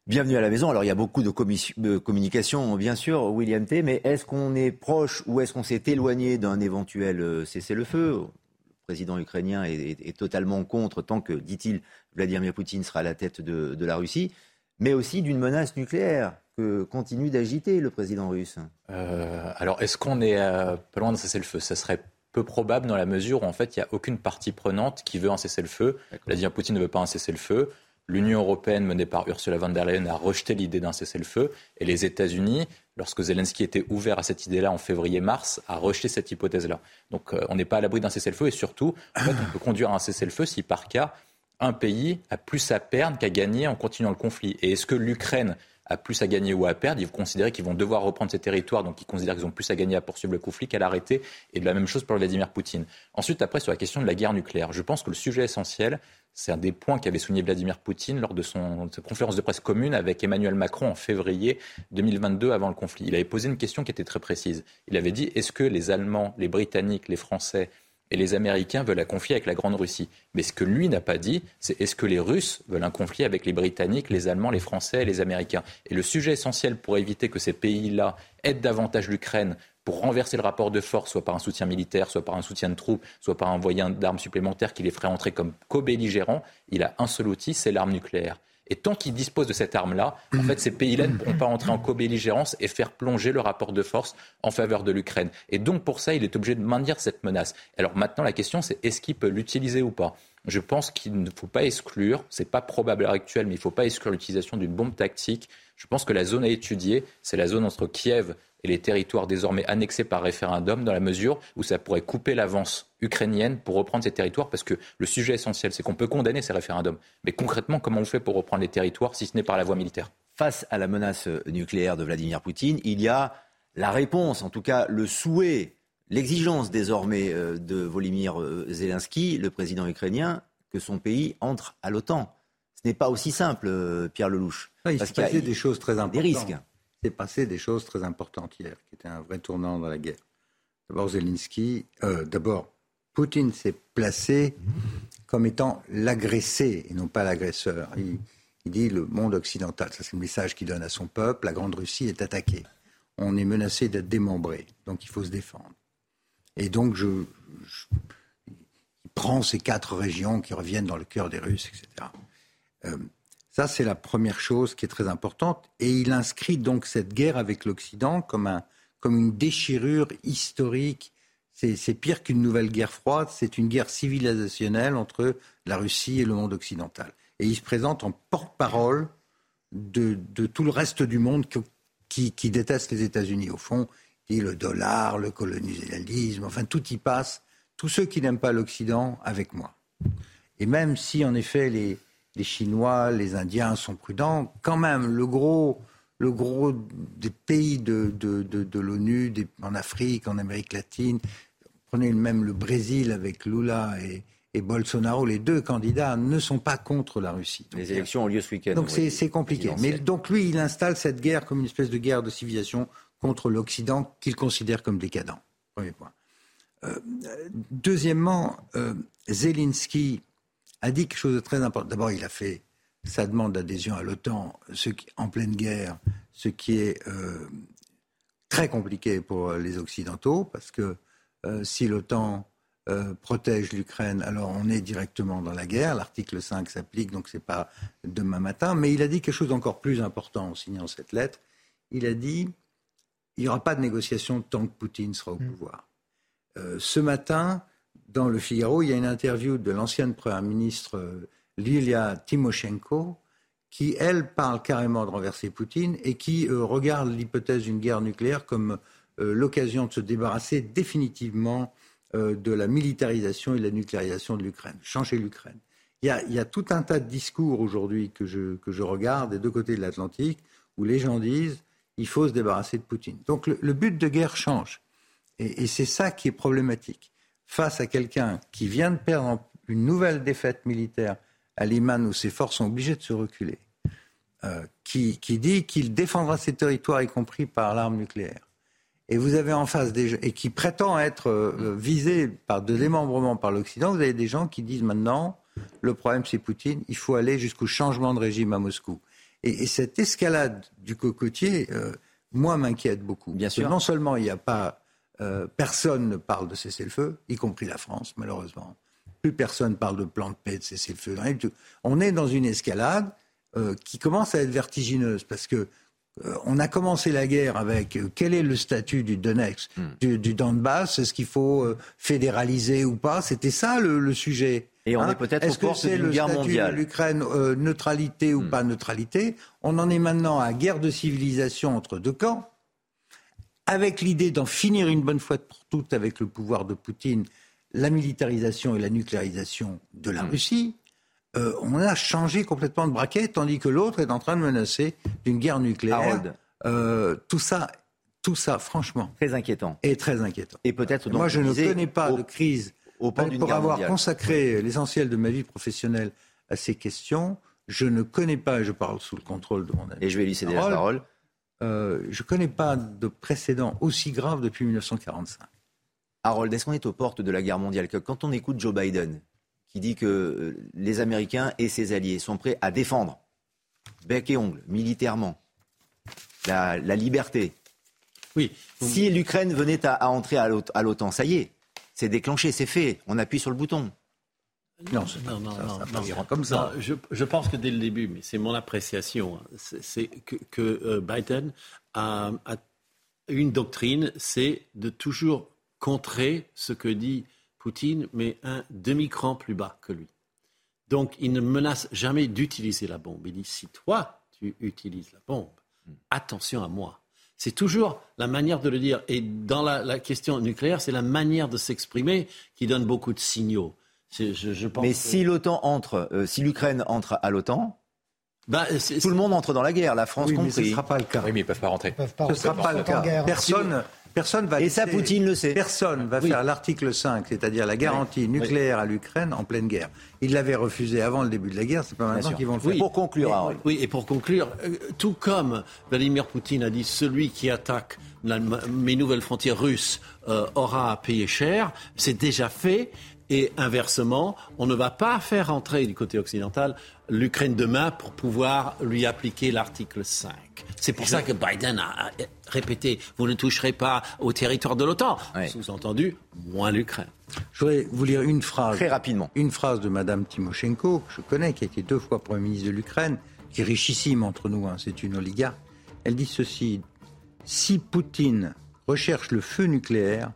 Bienvenue à la maison. Alors il y a beaucoup de, communication, bien sûr, William T. Mais est-ce qu'on est proche ou est-ce qu'on s'est éloigné d'un éventuel euh, cessez-le-feu? Le président ukrainien est, totalement contre tant que, dit-il, Vladimir Poutine sera à la tête de la Russie mais aussi d'une menace nucléaire que continue d'agiter le président russe. Euh, alors, est-ce qu'on est, euh, pas loin de cesser le feu? Ça serait peu probable dans la mesure où, en fait, il n'y a aucune partie prenante qui veut un cessez-le-feu. Vladimir Poutine ne veut pas un cessez-le-feu. L'Union européenne, menée par Ursula von der Leyen, a rejeté l'idée d'un cessez-le-feu. Et les États-Unis, lorsque Zelensky était ouvert à cette idée-là en février-mars, a rejeté cette hypothèse-là. Donc, euh, on n'est pas à l'abri d'un cessez-le-feu. Et surtout, en fait, on peut conduire un cessez-le-feu si, par cas, un pays a plus à perdre qu'à gagner en continuant le conflit. Et est-ce que l'Ukraine a plus à gagner ou à perdre. Ils vont considérer qu'ils vont devoir reprendre ces territoires, donc ils considèrent qu'ils ont plus à gagner à poursuivre le conflit qu'à l'arrêter. Et de la même chose pour Vladimir Poutine. Ensuite, après, sur la question de la guerre nucléaire, je pense que le sujet essentiel, c'est un des points qu'avait souligné Vladimir Poutine lors de de sa conférence de presse commune avec Emmanuel Macron en février 2022 avant le conflit. Il avait posé une question qui était très précise. Il avait dit est-ce que les Allemands, les Britanniques, les Français et les Américains veulent un conflit avec la Grande Russie. Mais ce que lui n'a pas dit, c'est est-ce que les Russes veulent un conflit avec les Britanniques, les Allemands, les Français et les Américains? Et le sujet essentiel pour éviter que ces pays-là aident davantage l'Ukraine pour renverser le rapport de force, soit par un soutien militaire, soit par un soutien de troupes, soit par un moyen d'armes supplémentaires qui les ferait entrer comme co-belligérants, il a un seul outil, c'est l'arme nucléaire. Et tant qu'ils disposent de cette arme-là, en fait, ces pays-là ne pourront pas entrer en co-belligérance et faire plonger le rapport de force en faveur de l'Ukraine. Et donc, pour ça, il est obligé de maintenir cette menace. Alors maintenant, la question, c'est est-ce qu'il peut l'utiliser ou pas? Je pense qu'il ne faut pas exclure, c'est pas probable à l'heure actuelle, mais il ne faut pas exclure l'utilisation d'une bombe tactique. Je pense que la zone à étudier, c'est la zone entre Kiev et les territoires désormais annexés par référendum, dans la mesure où ça pourrait couper l'avance ukrainienne pour reprendre ces territoires, parce que le sujet essentiel, c'est qu'on peut condamner ces référendums. Mais concrètement, comment on fait pour reprendre les territoires si ce n'est par la voie militaire? Face à la menace nucléaire de Vladimir Poutine, il y a la réponse, en tout cas le souhait, l'exigence désormais euh, de Volodymyr euh, Zelensky, le président ukrainien, que son pays entre à l'OTAN. Ce n'est pas aussi simple, euh, Pierre Lelouch. il s'est passé des choses très importantes. Des risques s'est passé des choses très importantes hier, qui étaient un vrai tournant dans la guerre. D'abord, Zelensky, euh, d'abord, Poutine s'est placé comme étant l'agressé et non pas l'agresseur. Il, dit le monde occidental, ça c'est le message qu'il donne à son peuple, la Grande Russie est attaquée. On est menacé d'être démembré, donc il faut se défendre. Et donc, je, il prend ces quatre régions qui reviennent dans le cœur des Russes, etc. Ça, c'est la première chose qui est très importante. Et il inscrit donc cette guerre avec l'Occident comme, un, comme une déchirure historique. C'est pire qu'une nouvelle guerre froide, c'est une guerre civilisationnelle entre la Russie et le monde occidental. Et il se présente en porte-parole de, de, tout le reste du monde qui, qui déteste les États-Unis. Au fond, dit le dollar, le colonialisme, enfin tout y passe. Tous ceux qui n'aiment pas l'Occident avec moi. Et même si, en effet, les, les Chinois, les Indiens sont prudents. Quand même, le gros, le gros des pays de, de, l'ONU, en Afrique, en Amérique latine, prenez même le Brésil avec Lula et, Bolsonaro, les deux candidats ne sont pas contre la Russie. les élections ont lieu ce week-end. Donc c'est compliqué. Mais donc lui, il installe cette guerre comme une espèce de guerre de civilisation contre l'Occident qu'il considère comme décadent. Premier point. Euh, deuxièmement, euh, Zelensky a dit quelque chose de très important. D'abord, il a fait sa demande d'adhésion à l'OTAN en pleine guerre, ce qui est euh, très compliqué pour les Occidentaux, parce que euh, si l'OTAN euh, protège l'Ukraine, alors on est directement dans la guerre. L'article 5 s'applique, donc ce n'est pas demain matin. Mais il a dit quelque chose d'encore plus important en signant cette lettre. Il a dit il n'y aura pas de négociation tant que Poutine sera au pouvoir. ce matin, dans le Figaro, il y a une interview de l'ancienne première ministre euh, Lilia Timoshenko, qui, elle, parle carrément de renverser Poutine et qui euh, regarde l'hypothèse d'une guerre nucléaire comme euh, l'occasion de se débarrasser définitivement de la militarisation et de la nucléarisation de l'Ukraine, changer l'Ukraine. Il, y, a, tout un tas de discours aujourd'hui que je, que je regarde des deux côtés de l'Atlantique où les gens disent il faut se débarrasser de Poutine. Donc le, but de guerre change. et c'est ça qui est problématique face à quelqu'un qui vient de perdre une nouvelle défaite militaire à Liman où ses forces sont obligées de se reculer, euh, qui, dit qu'il défendra ses territoires, y compris par l'arme nucléaire. Et vous avez en face des gens, et qui prétend être euh, visé par de démembrement par l'Occident, vous avez des gens qui disent maintenant, le problème c'est Poutine, il faut aller jusqu'au changement de régime à Moscou. Et, cette escalade du cocotier, euh, moi, m'inquiète beaucoup. Bien sûr. Non seulement il n'y a pas euh, personne ne parle de cessez-le-feu, y compris la France, malheureusement. Plus personne parle de plan de paix, de cessez-le-feu. On est dans une escalade euh, qui commence à être vertigineuse parce que euh, on a commencé la guerre avec quel est le statut du Donetsk, hmm. du, du, Donbass, est-ce qu'il faut fédéraliser ou pas? C'était ça le, sujet. Et on hein? est peut-être Est-ce que c'est le statut de l'Ukraine, neutralité ou hmm. pas neutralité? On en est maintenant à guerre de civilisation entre deux camps avec l'idée d'en finir une bonne fois pour toutes avec le pouvoir de Poutine, la militarisation et la nucléarisation de la hmm. Russie, euh, on a changé complètement de braquet, tandis que l'autre est en train de menacer d'une guerre nucléaire. Euh, tout ça, tout ça, franchement, très inquiétant. Et très inquiétant. Et peut-être. Moi, je ne connais pas de crise au point pour avoir consacré l'essentiel de ma vie professionnelle à ces questions. Je ne connais pas, et je parle sous le contrôle de mon ami. Et je vais lui céder la parole. Euh, je ne connais pas de précédent aussi grave depuis 1945. Harold, est-ce qu'on est aux portes de la guerre mondiale? Quand on écoute Joe Biden, qui dit que euh, les Américains et ses alliés sont prêts à défendre, bec et ongle, militairement, la, liberté. Oui. Si l'Ukraine venait à, entrer à l'OTAN, ça y est, c'est déclenché, c'est fait, on appuie sur le bouton. Non, non, non, non, comme ça. je, pense que dès le début, mais c'est mon appréciation, hein, c'est que, euh, Biden a, une doctrine, c'est de toujours contrer ce que dit Poutine, mais un demi-cran plus bas que lui. Donc il ne menace jamais d'utiliser la bombe. Il dit si toi tu utilises la bombe, attention à moi. C'est toujours la manière de le dire. Et dans la, question nucléaire, c'est la manière de s'exprimer qui donne beaucoup de signaux. Mais si l'OTAN entre, euh, si l'Ukraine entre à l'OTAN, bah, tout le monde entre dans la guerre, la France oui, compris. Mais ce ne sera pas le cas. Oui, mais ils ne peuvent pas rentrer. ce ne sera pas le cas. Personne, Personne va Et ça, Poutine le sait. Personne va faire l'article 5, c'est-à-dire la garantie nucléaire à l'Ukraine en pleine guerre. Il l'avait refusé avant le début de la guerre, c'est pas maintenant qu'ils vont le faire. pour conclure, Oui, et pour conclure, euh, tout comme Vladimir Poutine a dit celui qui attaque mes nouvelles frontières russes euh, aura à payer cher, c'est déjà fait. Et inversement, on ne va pas faire entrer du côté occidental l'Ukraine demain pour pouvoir lui appliquer l'article 5. C'est pour ça que Biden a répété vous ne toucherez pas au territoire de l'OTAN. Sous-entendu, moins l'Ukraine. Je voudrais vous lire une phrase. Très rapidement. Une phrase de Mme Timoshenko, que je connais, qui a été deux fois Premier ministre de l'Ukraine, qui est richissime entre nous, hein, c'est une oligarque. Elle dit ceci Si Poutine recherche le feu nucléaire,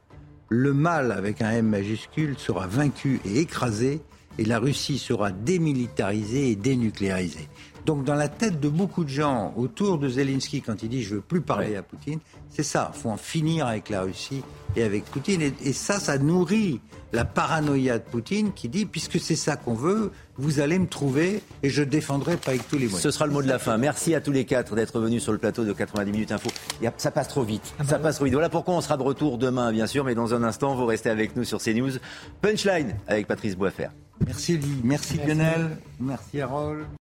le mal avec un M majuscule sera vaincu et écrasé et la Russie sera démilitarisée et dénucléarisée. Donc dans la tête de beaucoup de gens autour de Zelensky quand il dit je veux plus parler à Poutine, c'est ça, il faut en finir avec la Russie et avec Poutine. Et, ça, ça nourrit la paranoïa de Poutine qui dit puisque c'est ça qu'on veut, vous allez me trouver et je défendrai pas avec tous les moyens. Ce sera le mot de la fin. Merci à tous les quatre d'être venus sur le plateau de 90 minutes info. Ça passe trop vite. Ça passe trop vite. Voilà pourquoi on sera de retour demain, bien sûr, mais dans un instant, vous restez avec nous sur CNews. Punchline avec Patrice Boisfer. Merci Lee, merci Lionel, merci Harold.